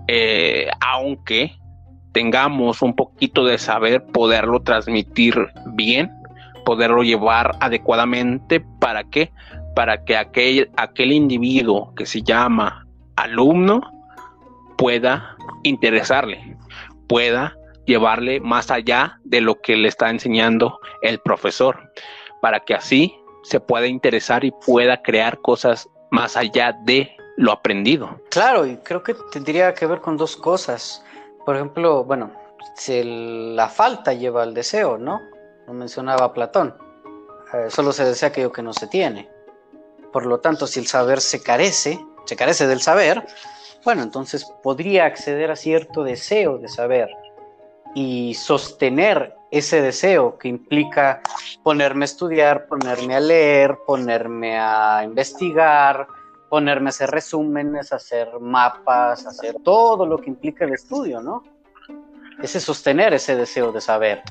eh, aunque tengamos un poquito de saber, poderlo transmitir bien, poderlo llevar adecuadamente, ¿para qué? Para que aquel, aquel individuo que se llama alumno pueda interesarle, pueda llevarle más allá de lo que le está enseñando el profesor, para que así se pueda interesar y pueda crear cosas más allá de lo aprendido. Claro, y creo que tendría que ver con dos cosas. Por ejemplo, bueno, si la falta lleva al deseo, ¿no? Lo mencionaba Platón. Eh, solo se desea aquello que no se tiene. Por lo tanto, si el saber se carece, se carece del saber, bueno, entonces podría acceder a cierto deseo de saber y sostener ese deseo que implica ponerme a estudiar, ponerme a leer, ponerme a investigar, ponerme a hacer resúmenes, hacer mapas, hacer todo lo que implica el estudio, ¿no? Ese sostener ese deseo de saber,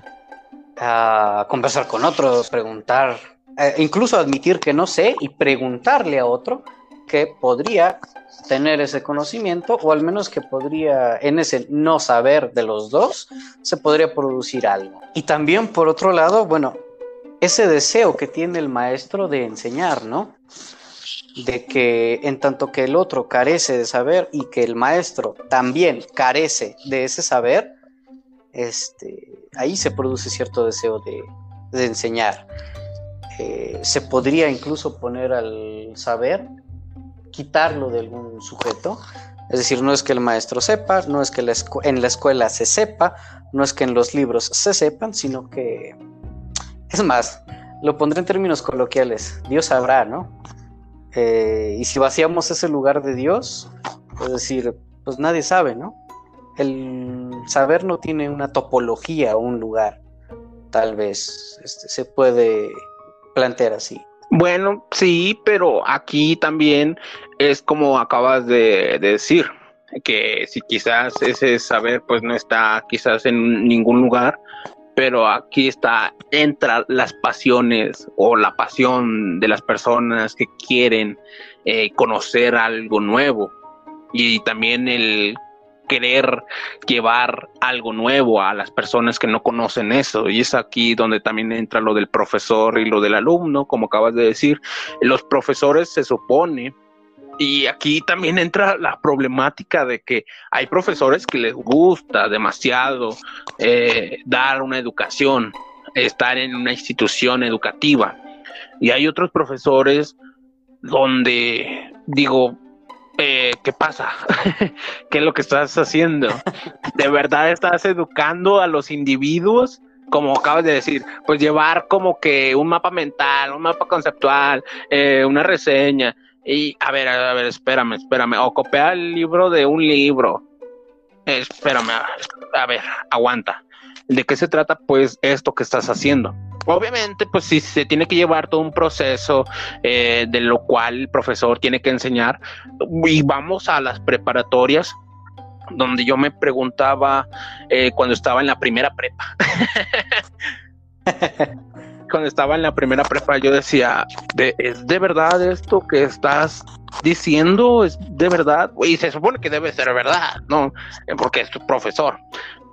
a conversar con otro, preguntar, eh, incluso admitir que no sé y preguntarle a otro que podría tener ese conocimiento o al menos que podría, en ese no saber de los dos, se podría producir algo. Y también por otro lado, bueno, ese deseo que tiene el maestro de enseñar, ¿no? De que en tanto que el otro carece de saber y que el maestro también carece de ese saber, este, ahí se produce cierto deseo de, enseñar. Eh, se podría incluso poner al saber quitarlo de algún sujeto. Es decir, no es que el maestro sepa, no es que en la escuela se sepa, no es que en los libros se sepan, sino que... Es más, lo pondré en términos coloquiales, Dios sabrá, ¿no? Eh, y si vaciamos ese lugar de Dios, es decir, pues nadie sabe, ¿no? El saber no tiene una topología o un lugar, tal vez este, se puede plantear así. Bueno, sí, pero aquí también es como acabas de, decir, que si quizás ese saber pues no está quizás en ningún lugar, pero aquí está, entra las pasiones o la pasión de las personas que quieren eh, conocer algo nuevo. Y también el querer llevar algo nuevo a las personas que no conocen eso. Y es aquí donde también entra lo del profesor y lo del alumno, como acabas de decir. Los profesores se supone, y aquí también entra la problemática de que hay profesores que les gusta demasiado eh, dar una educación, estar en una institución educativa. Y hay otros profesores donde, digo, eh, ¿qué pasa? ¿Qué es lo que estás haciendo? ¿De verdad estás educando a los individuos? Como acabas de decir, pues llevar como que un mapa mental, un mapa conceptual, eh, una reseña. Y a ver, a ver, espérame, espérame. O copiar el libro de un libro. espérame, a ver, aguanta. ¿De qué se trata? Pues esto que estás haciendo obviamente, pues sí, se tiene que llevar todo un proceso eh, de lo cual el profesor tiene que enseñar. Y vamos a las preparatorias, donde yo me preguntaba eh, cuando estaba en la primera prepa. cuando estaba en la primera prepa, yo decía, ¿es de verdad esto que estás diciendo? ¿Es de verdad? Y se supone que debe ser verdad, ¿no? Porque es tu profesor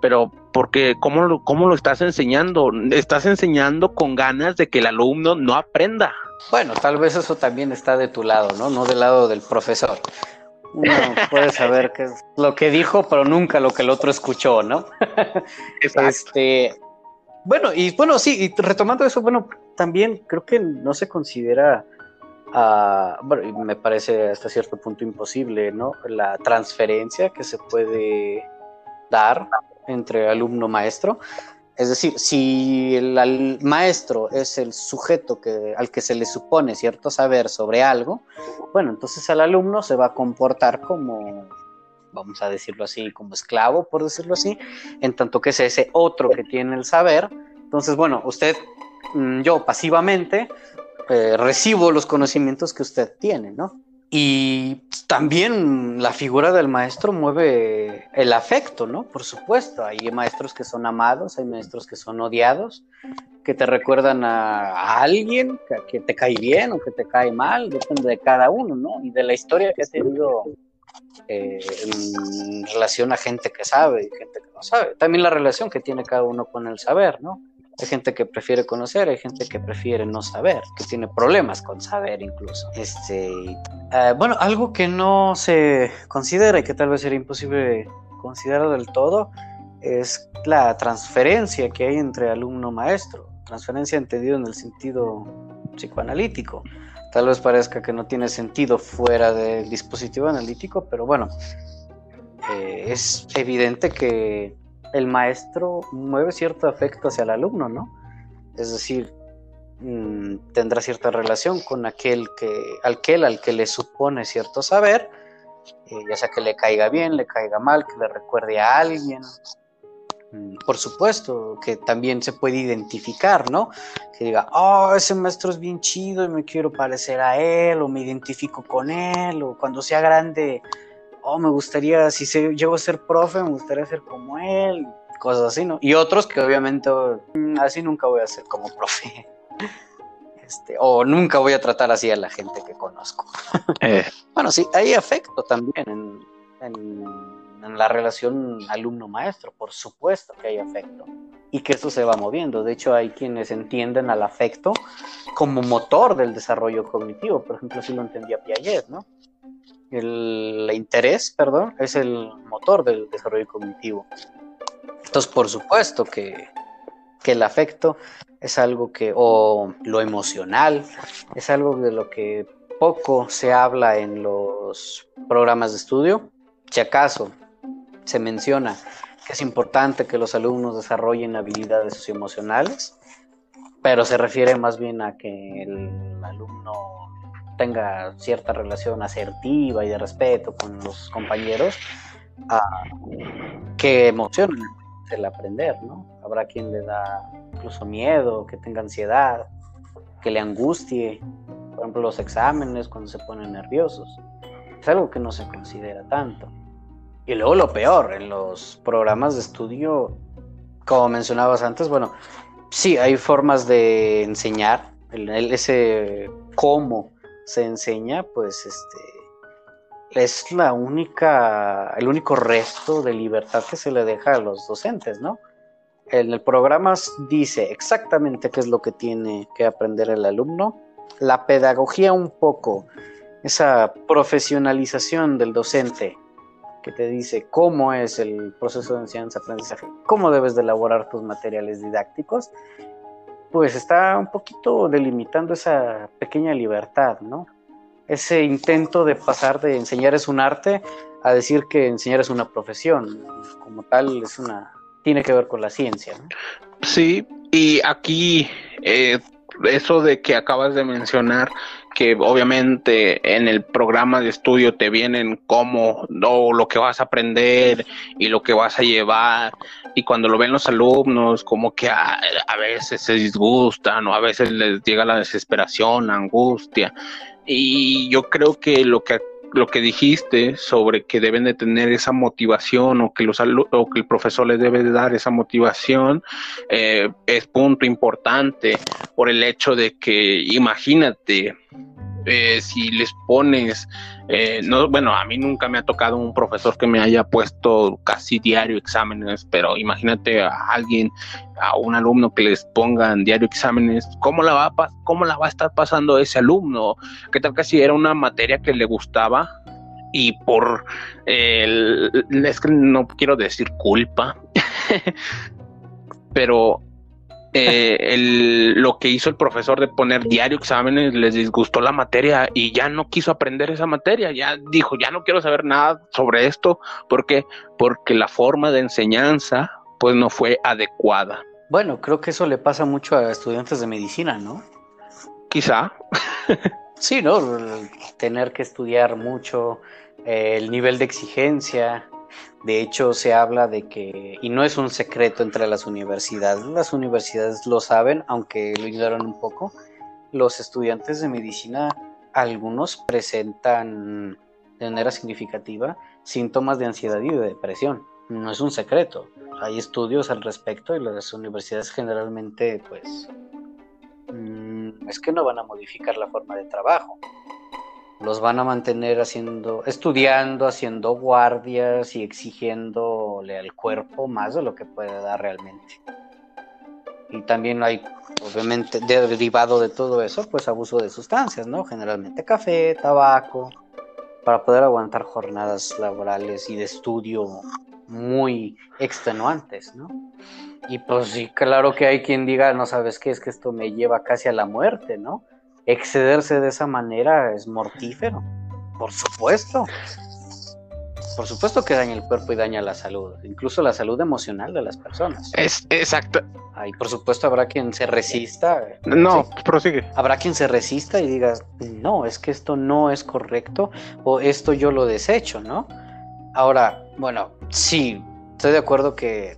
pero porque ¿cómo lo, cómo lo estás enseñando? Estás enseñando con ganas de que el alumno no aprenda. Bueno, tal vez eso también está de tu lado, ¿no? No del lado del profesor. Uno puede saber qué es lo que dijo, pero nunca lo que el otro escuchó, ¿no? Exacto. Este, bueno, y bueno, sí, y retomando eso, bueno, también creo que no se considera, uh, bueno, me parece hasta cierto punto imposible, ¿no? La transferencia que se puede dar entre alumno maestro. Es decir, si el, maestro es el sujeto que, al que se le supone cierto saber sobre algo, bueno, entonces el alumno se va a comportar como, vamos a decirlo así, como esclavo, por decirlo así, en tanto que es ese otro que tiene el saber. Entonces, bueno, usted, mm, yo pasivamente, eh, recibo los conocimientos que usted tiene, ¿no? Y también la figura del maestro mueve el afecto, ¿no? Por supuesto, hay maestros que son amados, hay maestros que son odiados, que te recuerdan a, alguien que, te cae bien o que te cae mal, depende de cada uno, ¿no? Y de la historia que ha tenido eh, en relación a gente que sabe y gente que no sabe. También la relación que tiene cada uno con el saber, ¿no? Hay gente que prefiere conocer, hay gente que prefiere no saber, que tiene problemas con saber incluso. Este, uh, bueno, algo que no se considera y que tal vez sería imposible considerar del todo es la transferencia que hay entre alumno-maestro. Transferencia entendido en el sentido psicoanalítico. Tal vez parezca que no tiene sentido fuera del dispositivo analítico, pero bueno, eh, es evidente que el maestro mueve cierto afecto hacia el alumno, ¿no? Es decir, mm, tendrá cierta relación con aquel que, al que le supone cierto saber, eh, ya sea que le caiga bien, le caiga mal, que le recuerde a alguien. Por supuesto, que también se puede identificar, ¿no? Que diga, oh, ese maestro es bien chido y me quiero parecer a él, o me identifico con él, o cuando sea grande oh, me gustaría, si se, llego a ser profe, me gustaría ser como él, cosas así, ¿no? Y otros que obviamente, mm, así nunca voy a ser como profe. Este, o nunca voy a tratar así a la gente que conozco. Eh. Bueno, sí, hay afecto también en, en, la relación alumno-maestro, por supuesto que hay afecto. Y que eso se va moviendo. De hecho, hay quienes entienden al afecto como motor del desarrollo cognitivo. Por ejemplo, si lo entendía Piaget, ¿no? el interés, perdón, es el motor del desarrollo cognitivo. Entonces, por supuesto que, que, el afecto es algo que, o lo emocional, es algo de lo que poco se habla en los programas de estudio. Si acaso se menciona que es importante que los alumnos desarrollen habilidades socioemocionales, pero se refiere más bien a que el alumno tenga cierta relación asertiva y de respeto con los compañeros, que emociona el aprender, ¿no? Habrá quien le da incluso miedo, que tenga ansiedad, que le angustie, por ejemplo, los exámenes cuando se ponen nerviosos. Es algo que no se considera tanto. Y luego lo peor, en los programas de estudio, como mencionabas antes, bueno, sí, hay formas de enseñar, ese cómo se enseña, pues este es la única, el único resto de libertad que se le deja a los docentes, ¿no? En el programa dice exactamente qué es lo que tiene que aprender el alumno, la pedagogía un poco, esa profesionalización del docente que te dice cómo es el proceso de enseñanza-aprendizaje, cómo debes de elaborar tus materiales didácticos pues está un poquito delimitando esa pequeña libertad, ¿no? ese intento de pasar de enseñar es un arte a decir que enseñar es una profesión. Como tal, es una tiene que ver con la ciencia. Sí, y aquí eh, eso de que acabas de mencionar, que obviamente en el programa de estudio te vienen cómo, no, lo que vas a aprender y lo que vas a llevar, y cuando lo ven los alumnos, como que a, veces se disgustan o a veces les llega la desesperación, la angustia. Y yo creo que lo que lo que dijiste sobre que deben de tener esa motivación o que, los o que el profesor les debe de dar esa motivación eh, es punto importante por el hecho de que imagínate eh, si les pones, eh, no, bueno, a mí nunca me ha tocado un profesor que me haya puesto casi diario exámenes, pero imagínate a alguien, a un alumno que les pongan diario exámenes, ¿cómo la va a, cómo la va a estar pasando ese alumno? ¿Qué tal que si era una materia que le gustaba? Y por, el, es que no quiero decir culpa, pero eh, el, lo que hizo el profesor de poner diario exámenes les disgustó la materia y ya no quiso aprender esa materia, ya dijo, ya no quiero saber nada sobre esto, porque porque la forma de enseñanza pues no fue adecuada. Bueno, creo que eso le pasa mucho a estudiantes de medicina, ¿no? Quizá. sí, ¿no? Tener que estudiar mucho, eh, el nivel de exigencia, de hecho, se habla de que, y no es un secreto entre las universidades, las universidades lo saben, aunque lo ignoran un poco, los estudiantes de medicina, algunos presentan de manera significativa síntomas de ansiedad y de depresión. No es un secreto, hay estudios al respecto y las universidades generalmente, pues, mm, es que no van a modificar la forma de trabajo los van a mantener haciendo, estudiando, haciendo guardias y exigiéndole al cuerpo más de lo que puede dar realmente. Y también hay, obviamente, derivado de todo eso, pues abuso de sustancias, ¿no? Generalmente café, tabaco, para poder aguantar jornadas laborales y de estudio muy extenuantes, ¿no? Y pues sí, claro que hay quien diga, no sabes qué, es que esto me lleva casi a la muerte, ¿no? Excederse de esa manera es mortífero, por supuesto. Por supuesto que daña el cuerpo y daña la salud, incluso la salud emocional de las personas. Es exacto. Y por supuesto habrá quien se resista. No, prosigue. Habrá quien se resista y diga, no, es que esto no es correcto o esto yo lo desecho, ¿no? Ahora, bueno, sí, estoy de acuerdo que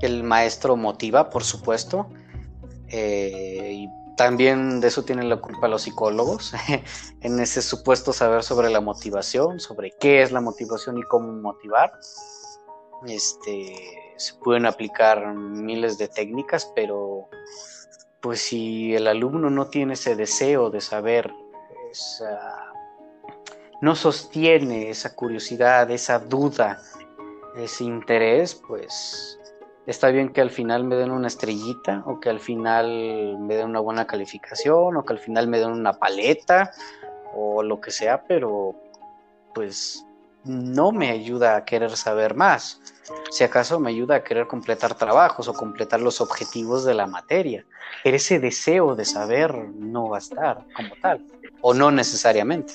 el maestro motiva, por supuesto, eh, y también de eso tienen la culpa los psicólogos, en ese supuesto saber sobre la motivación, sobre qué es la motivación y cómo motivar. Este, se pueden aplicar miles de técnicas, pero pues si el alumno no tiene ese deseo de saber, no sostiene esa curiosidad, esa duda, ese interés, pues está bien que al final me den una estrellita o que al final me den una buena calificación o que al final me den una paleta o lo que sea, pero pues no me ayuda a querer saber más. Si acaso me ayuda a querer completar trabajos o completar los objetivos de la materia. Pero ese deseo de saber no va a estar como tal, o no necesariamente.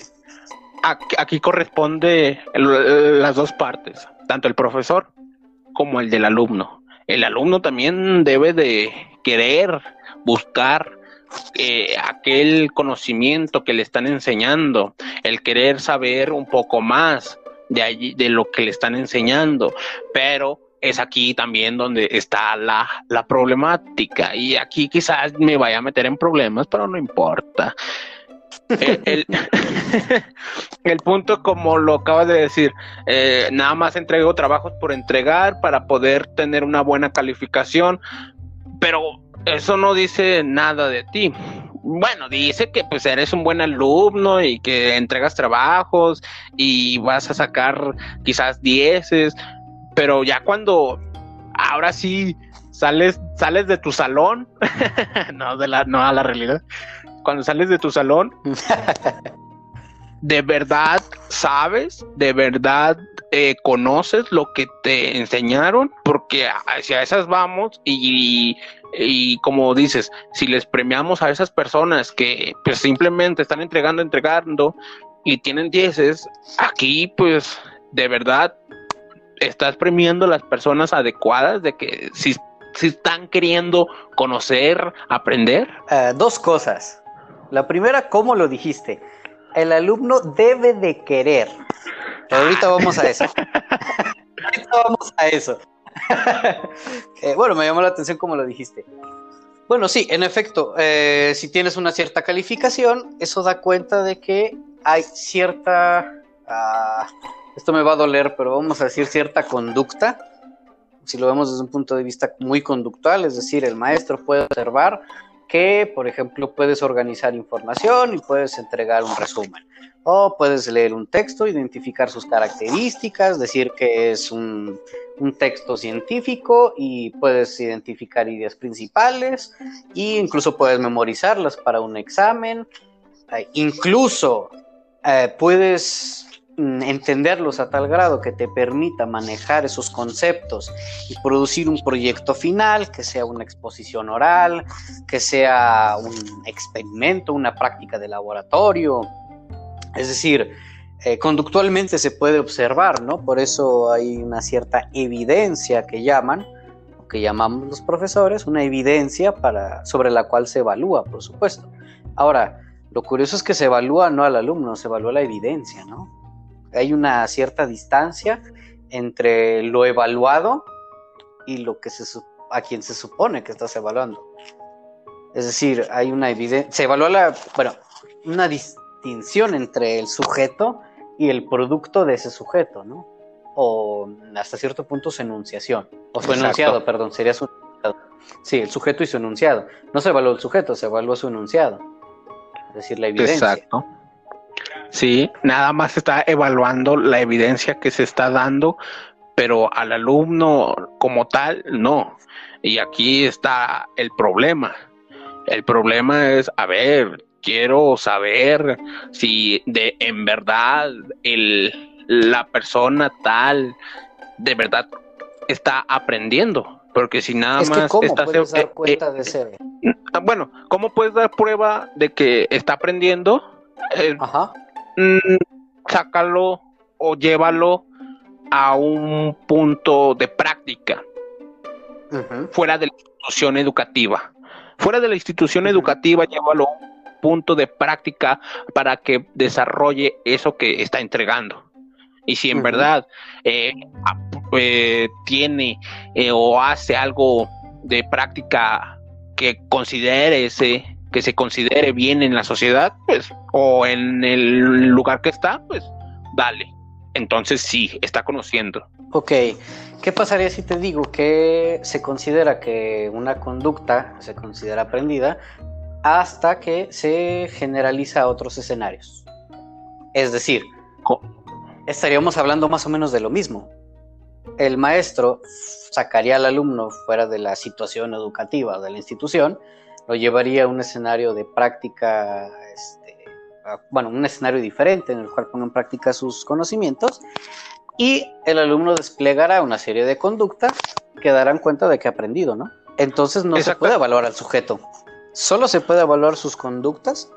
Aquí, corresponde las dos partes, tanto el profesor como el del alumno el alumno también debe de querer buscar eh, aquel conocimiento que le están enseñando, el querer saber un poco más de allí, de lo que le están enseñando, pero es aquí también donde está la, la problemática y aquí quizás me vaya a meter en problemas, pero no importa. Eh, el, punto, como lo acabas de decir, eh, nada más entrego trabajos por entregar para poder tener una buena calificación, pero eso no dice nada de ti. Bueno, dice que pues eres un buen alumno y que entregas trabajos y vas a sacar quizás dieces, pero ya cuando ahora sí sales sales de tu salón, no de la no a la realidad cuando sales de tu salón, de verdad sabes, de verdad eh, conoces lo que te enseñaron, porque hacia esas vamos y, como dices, si les premiamos a esas personas que pues simplemente están entregando, entregando, y tienen dieces, aquí pues de verdad estás premiando a las personas adecuadas de que si, si están queriendo conocer, aprender. Eh, dos cosas. La primera, ¿cómo lo dijiste? El alumno debe de querer. ahorita vamos a eso. ahorita vamos a eso. Eh, bueno, me llamó la atención cómo lo dijiste. Bueno, sí, en efecto, eh, si tienes una cierta calificación, eso da cuenta de que hay cierta, ah, esto me va a doler, pero vamos a decir cierta conducta, si lo vemos desde un punto de vista muy conductual, es decir, el maestro puede observar que, por ejemplo, puedes organizar información y puedes entregar un resumen. O puedes leer un texto, identificar sus características, decir que es un, texto científico y puedes identificar ideas principales e incluso puedes memorizarlas para un examen. Eh, incluso eh, puedes entenderlos a tal grado que te permita manejar esos conceptos y producir un proyecto final, que sea una exposición oral, que sea un experimento, una práctica de laboratorio. Es decir, eh, conductualmente se puede observar, ¿no? Por eso hay una cierta evidencia que llaman, o que llamamos los profesores, una evidencia para, sobre la cual se evalúa, por supuesto. Ahora, lo curioso es que se evalúa no al alumno, se evalúa la evidencia, ¿no? Hay una cierta distancia entre lo evaluado y lo que se a quien se supone que estás evaluando. Es decir, hay una evidencia, se evalúa la, bueno, una distinción entre el sujeto y el producto de ese sujeto, ¿no? O hasta cierto punto su enunciación, o su enunciado, perdón, sería su Sí, el sujeto y su enunciado. No se evaluó el sujeto, se evaluó su enunciado. Es decir, la evidencia. Exacto. Sí, nada más está evaluando la evidencia que se está dando, pero al alumno como tal, no. Y aquí está el problema. El problema es, a ver, quiero saber si de en verdad el, la persona tal de verdad está aprendiendo. Porque si nada más ¿cómo puedes dar eh, cuenta de ser? Eh, bueno, ¿cómo puedes dar prueba de que está aprendiendo? Eh, Ajá Mm, sácalo o llévalo a un punto de práctica fuera de la institución educativa. Fuera de la institución educativa, llévalo a un punto de práctica para que desarrolle eso que está entregando. Y si en verdad eh, eh, tiene eh, o hace algo de práctica que considere ese que se considere bien en la sociedad, pues, o en el lugar que está, pues, dale. Entonces sí, está conociendo. Ok, ¿qué pasaría si te digo que se considera que una conducta se considera aprendida hasta que se generaliza a otros escenarios? Es decir, estaríamos hablando más o menos de lo mismo. El maestro sacaría al alumno fuera de la situación educativa de la institución lo llevaría a un escenario de práctica, este, bueno, un escenario diferente en el cual ponga en práctica sus conocimientos y el alumno desplegará una serie de conductas que darán cuenta de que ha aprendido, ¿no? Entonces no se puede evaluar al sujeto, solo se puede evaluar sus conductas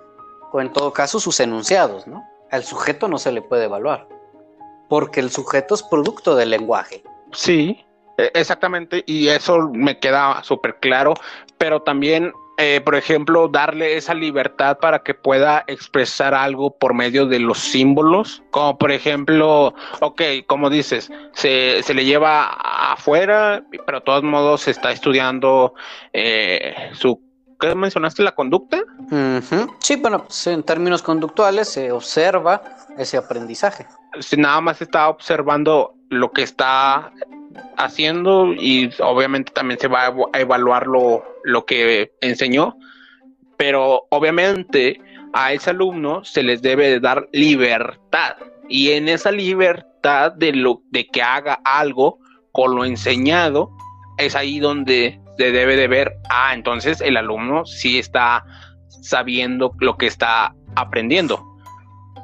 o en todo caso sus enunciados, ¿no? Al sujeto no se le puede evaluar, porque el sujeto es producto del lenguaje. Sí, e, exactamente, y eso me queda súper claro, pero también eh, por ejemplo, darle esa libertad para que pueda expresar algo por medio de los símbolos, como por ejemplo, ok, como dices, se, se le lleva afuera, pero de todos modos se está estudiando eh, su ¿Qué mencionaste? ¿La conducta? Sí, bueno, pues en términos conductuales se observa ese aprendizaje. Si nada más está observando lo que está haciendo y obviamente también se va a evaluar lo, lo que enseñó, pero obviamente a ese alumno se les debe de dar libertad y en esa libertad de, lo, de que haga algo con lo enseñado es ahí donde se debe de ver, ah, entonces el alumno sí está sabiendo lo que está aprendiendo,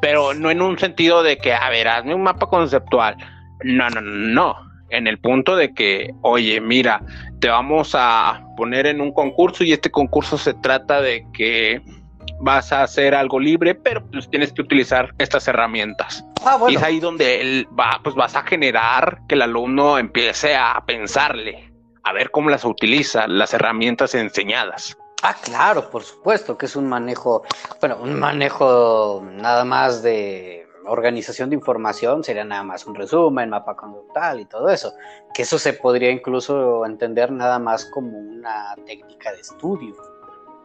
pero no en un sentido de que, a ver, hazme un mapa conceptual, no, no, no, no, en el punto de que, oye, mira, te vamos a poner en un concurso y este concurso se trata de que vas a hacer algo libre, pero pues tienes que utilizar estas herramientas. Ah, y es ahí donde él va, pues vas a generar que el alumno empiece a pensarle, a ver cómo las utiliza, las herramientas enseñadas. Ah, claro, por supuesto, que es un manejo, bueno, un manejo nada más de organización de información, sería nada más un resumen, mapa conductal y todo eso, que eso se podría incluso entender nada más como una técnica de estudio,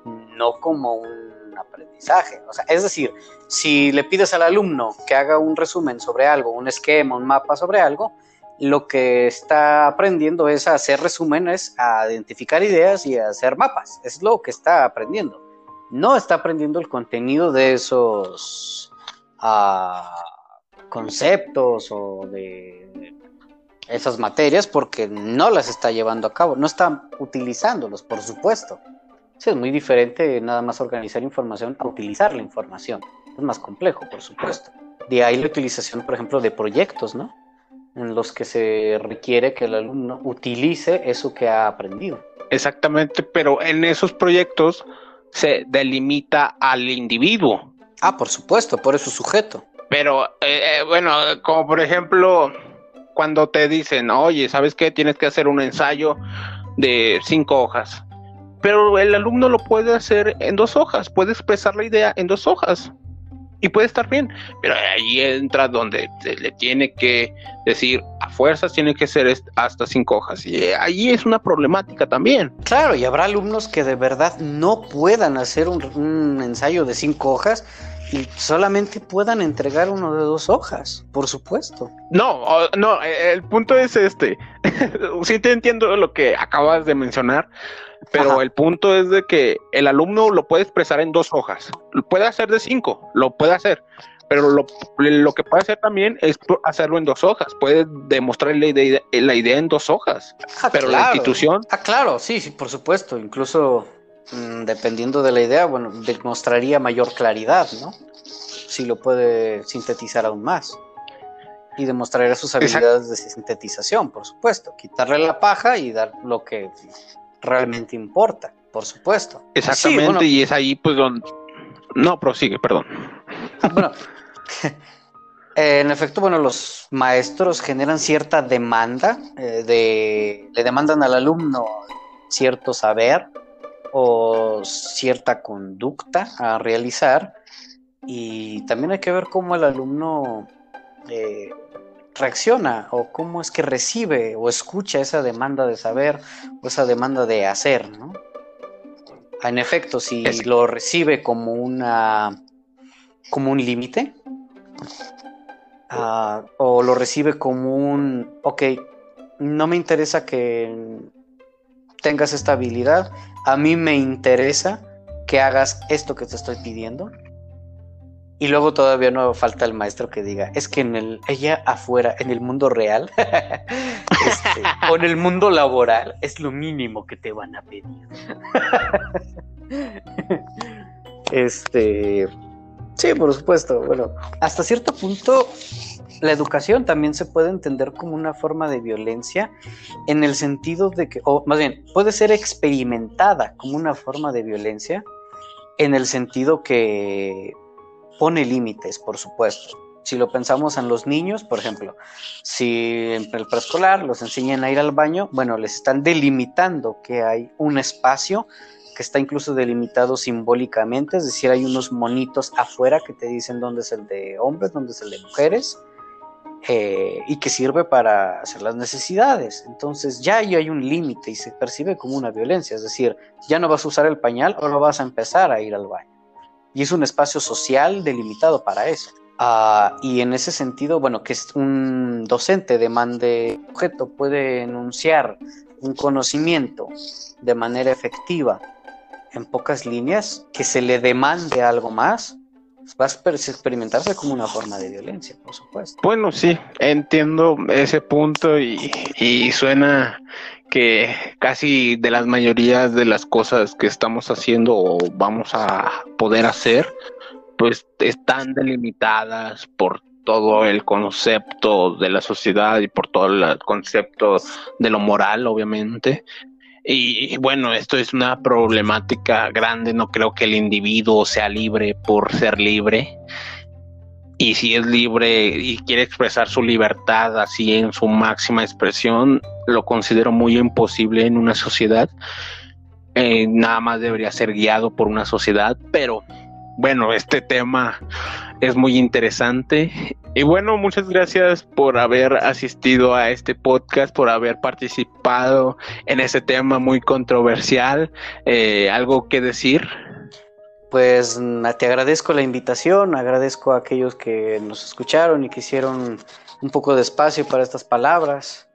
no como un aprendizaje. O sea, es decir, si le pides al alumno que haga un resumen sobre algo, un esquema, un mapa sobre algo, lo que está aprendiendo es a hacer resúmenes, a identificar ideas y a hacer mapas. Es lo que está aprendiendo. No está aprendiendo el contenido de esos ah, conceptos o de esas materias porque no las está llevando a cabo, no está utilizándolos, por supuesto. es muy diferente nada más organizar información a utilizar la información. Es más complejo, por supuesto. De ahí la utilización, por ejemplo, de proyectos, ¿no? en los que se requiere que el alumno utilice eso que ha aprendido. Exactamente, pero en esos proyectos se delimita al individuo. Ah, por supuesto, por eso sujeto. Pero, eh, eh, bueno, como por ejemplo, cuando te dicen, oye, ¿sabes qué? Tienes que hacer un ensayo de cinco hojas. Pero el alumno lo puede hacer en dos hojas, puede expresar la idea en dos hojas y puede estar bien, pero ahí entra donde se le tiene que decir a fuerzas tiene que ser hasta cinco hojas y ahí es una problemática también. Claro, y habrá alumnos que de verdad no puedan hacer un, ensayo de cinco hojas y solamente puedan entregar uno de dos hojas, por supuesto. No, no, el punto es este. sí te entiendo lo que acabas de mencionar, pero el punto es de que el alumno lo puede expresar en dos hojas. Lo puede hacer de cinco, lo puede hacer. Pero lo, que puede hacer también es hacerlo en dos hojas. Puede demostrar la idea, la idea en dos hojas. Ah, pero la institución. Ah, claro, sí, sí, por supuesto. Incluso dependiendo de la idea, bueno, demostraría mayor claridad, ¿no? Si lo puede sintetizar aún más. Y demostraría sus habilidades de sintetización, por supuesto. Quitarle la paja y dar lo que realmente importa, por supuesto. Exactamente, y es ahí pues donde... No, prosigue, perdón. Bueno, en efecto, bueno, los maestros generan cierta demanda, eh, de, le demandan al alumno cierto saber o cierta conducta a realizar y también hay que ver cómo el alumno eh, reacciona o cómo es que recibe o escucha esa demanda de saber o esa demanda de hacer, ¿no? En efecto, si lo recibe como una como un límite ah, o lo recibe como un, ok, no me interesa que tengas esta habilidad, a mí me interesa que hagas esto que te estoy pidiendo y luego todavía no falta el maestro que diga, es que en el, ella afuera, en el mundo real, este, o en el mundo laboral, es lo mínimo que te van a pedir. este, sí, por supuesto. Bueno, hasta cierto punto, la educación también se puede entender como una forma de violencia en el sentido de que, o más bien, puede ser experimentada como una forma de violencia en el sentido que pone límites, por supuesto. Si lo pensamos en los niños, por ejemplo, si en el preescolar los enseñan a ir al baño, bueno, les están delimitando que hay un espacio que está incluso delimitado simbólicamente, es decir, hay unos monitos afuera que te dicen dónde es el de hombres, dónde es el de mujeres, eh, y que sirve para hacer las necesidades. Entonces ya ahí hay un límite y se percibe como una violencia, es decir, ya no vas a usar el pañal o no vas a empezar a ir al baño y es un espacio social delimitado para eso. Ah, y en ese sentido, bueno, que es un docente demande objeto puede enunciar un conocimiento de manera efectiva en pocas líneas, que se le demande algo más, va a experimentarse como una forma de violencia, por supuesto. Bueno, sí, entiendo ese punto y, y suena que casi de las mayorías de las cosas que estamos haciendo o vamos a poder hacer, pues están delimitadas por todo el concepto de la sociedad y por todo el concepto de lo moral, obviamente. Y bueno, esto es una problemática grande, no creo que el individuo sea libre por ser libre. Y si es libre y quiere expresar su libertad así en su máxima expresión, lo considero muy imposible en una sociedad. Eh, nada más debería ser guiado por una sociedad, pero bueno, este tema es muy interesante. Y bueno, muchas gracias por haber asistido a este podcast, por haber participado en ese tema muy controversial. Eh, ¿Algo que decir? Pues te agradezco la invitación, agradezco a aquellos que nos escucharon y que hicieron un poco de espacio para estas palabras.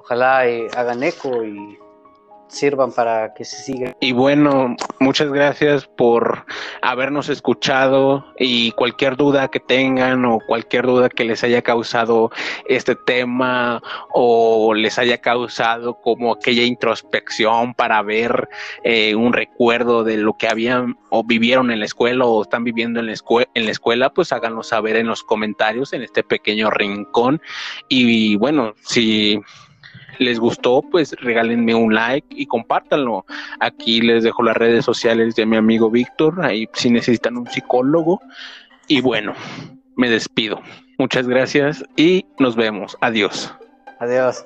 Ojalá eh, hagan eco y sirvan para que se siga. Y bueno, muchas gracias por habernos escuchado y cualquier duda que tengan o cualquier duda que les haya causado este tema o les haya causado como aquella introspección para ver eh, un recuerdo de lo que habían o vivieron en la escuela o están viviendo en la, en la escuela, pues háganlo saber en los comentarios en este pequeño rincón. Y bueno, si les gustó, pues regálenme un like y compártanlo. Aquí les dejo las redes sociales de mi amigo Víctor, ahí si necesitan un psicólogo. Y bueno, me despido. Muchas gracias y nos vemos. Adiós. Adiós.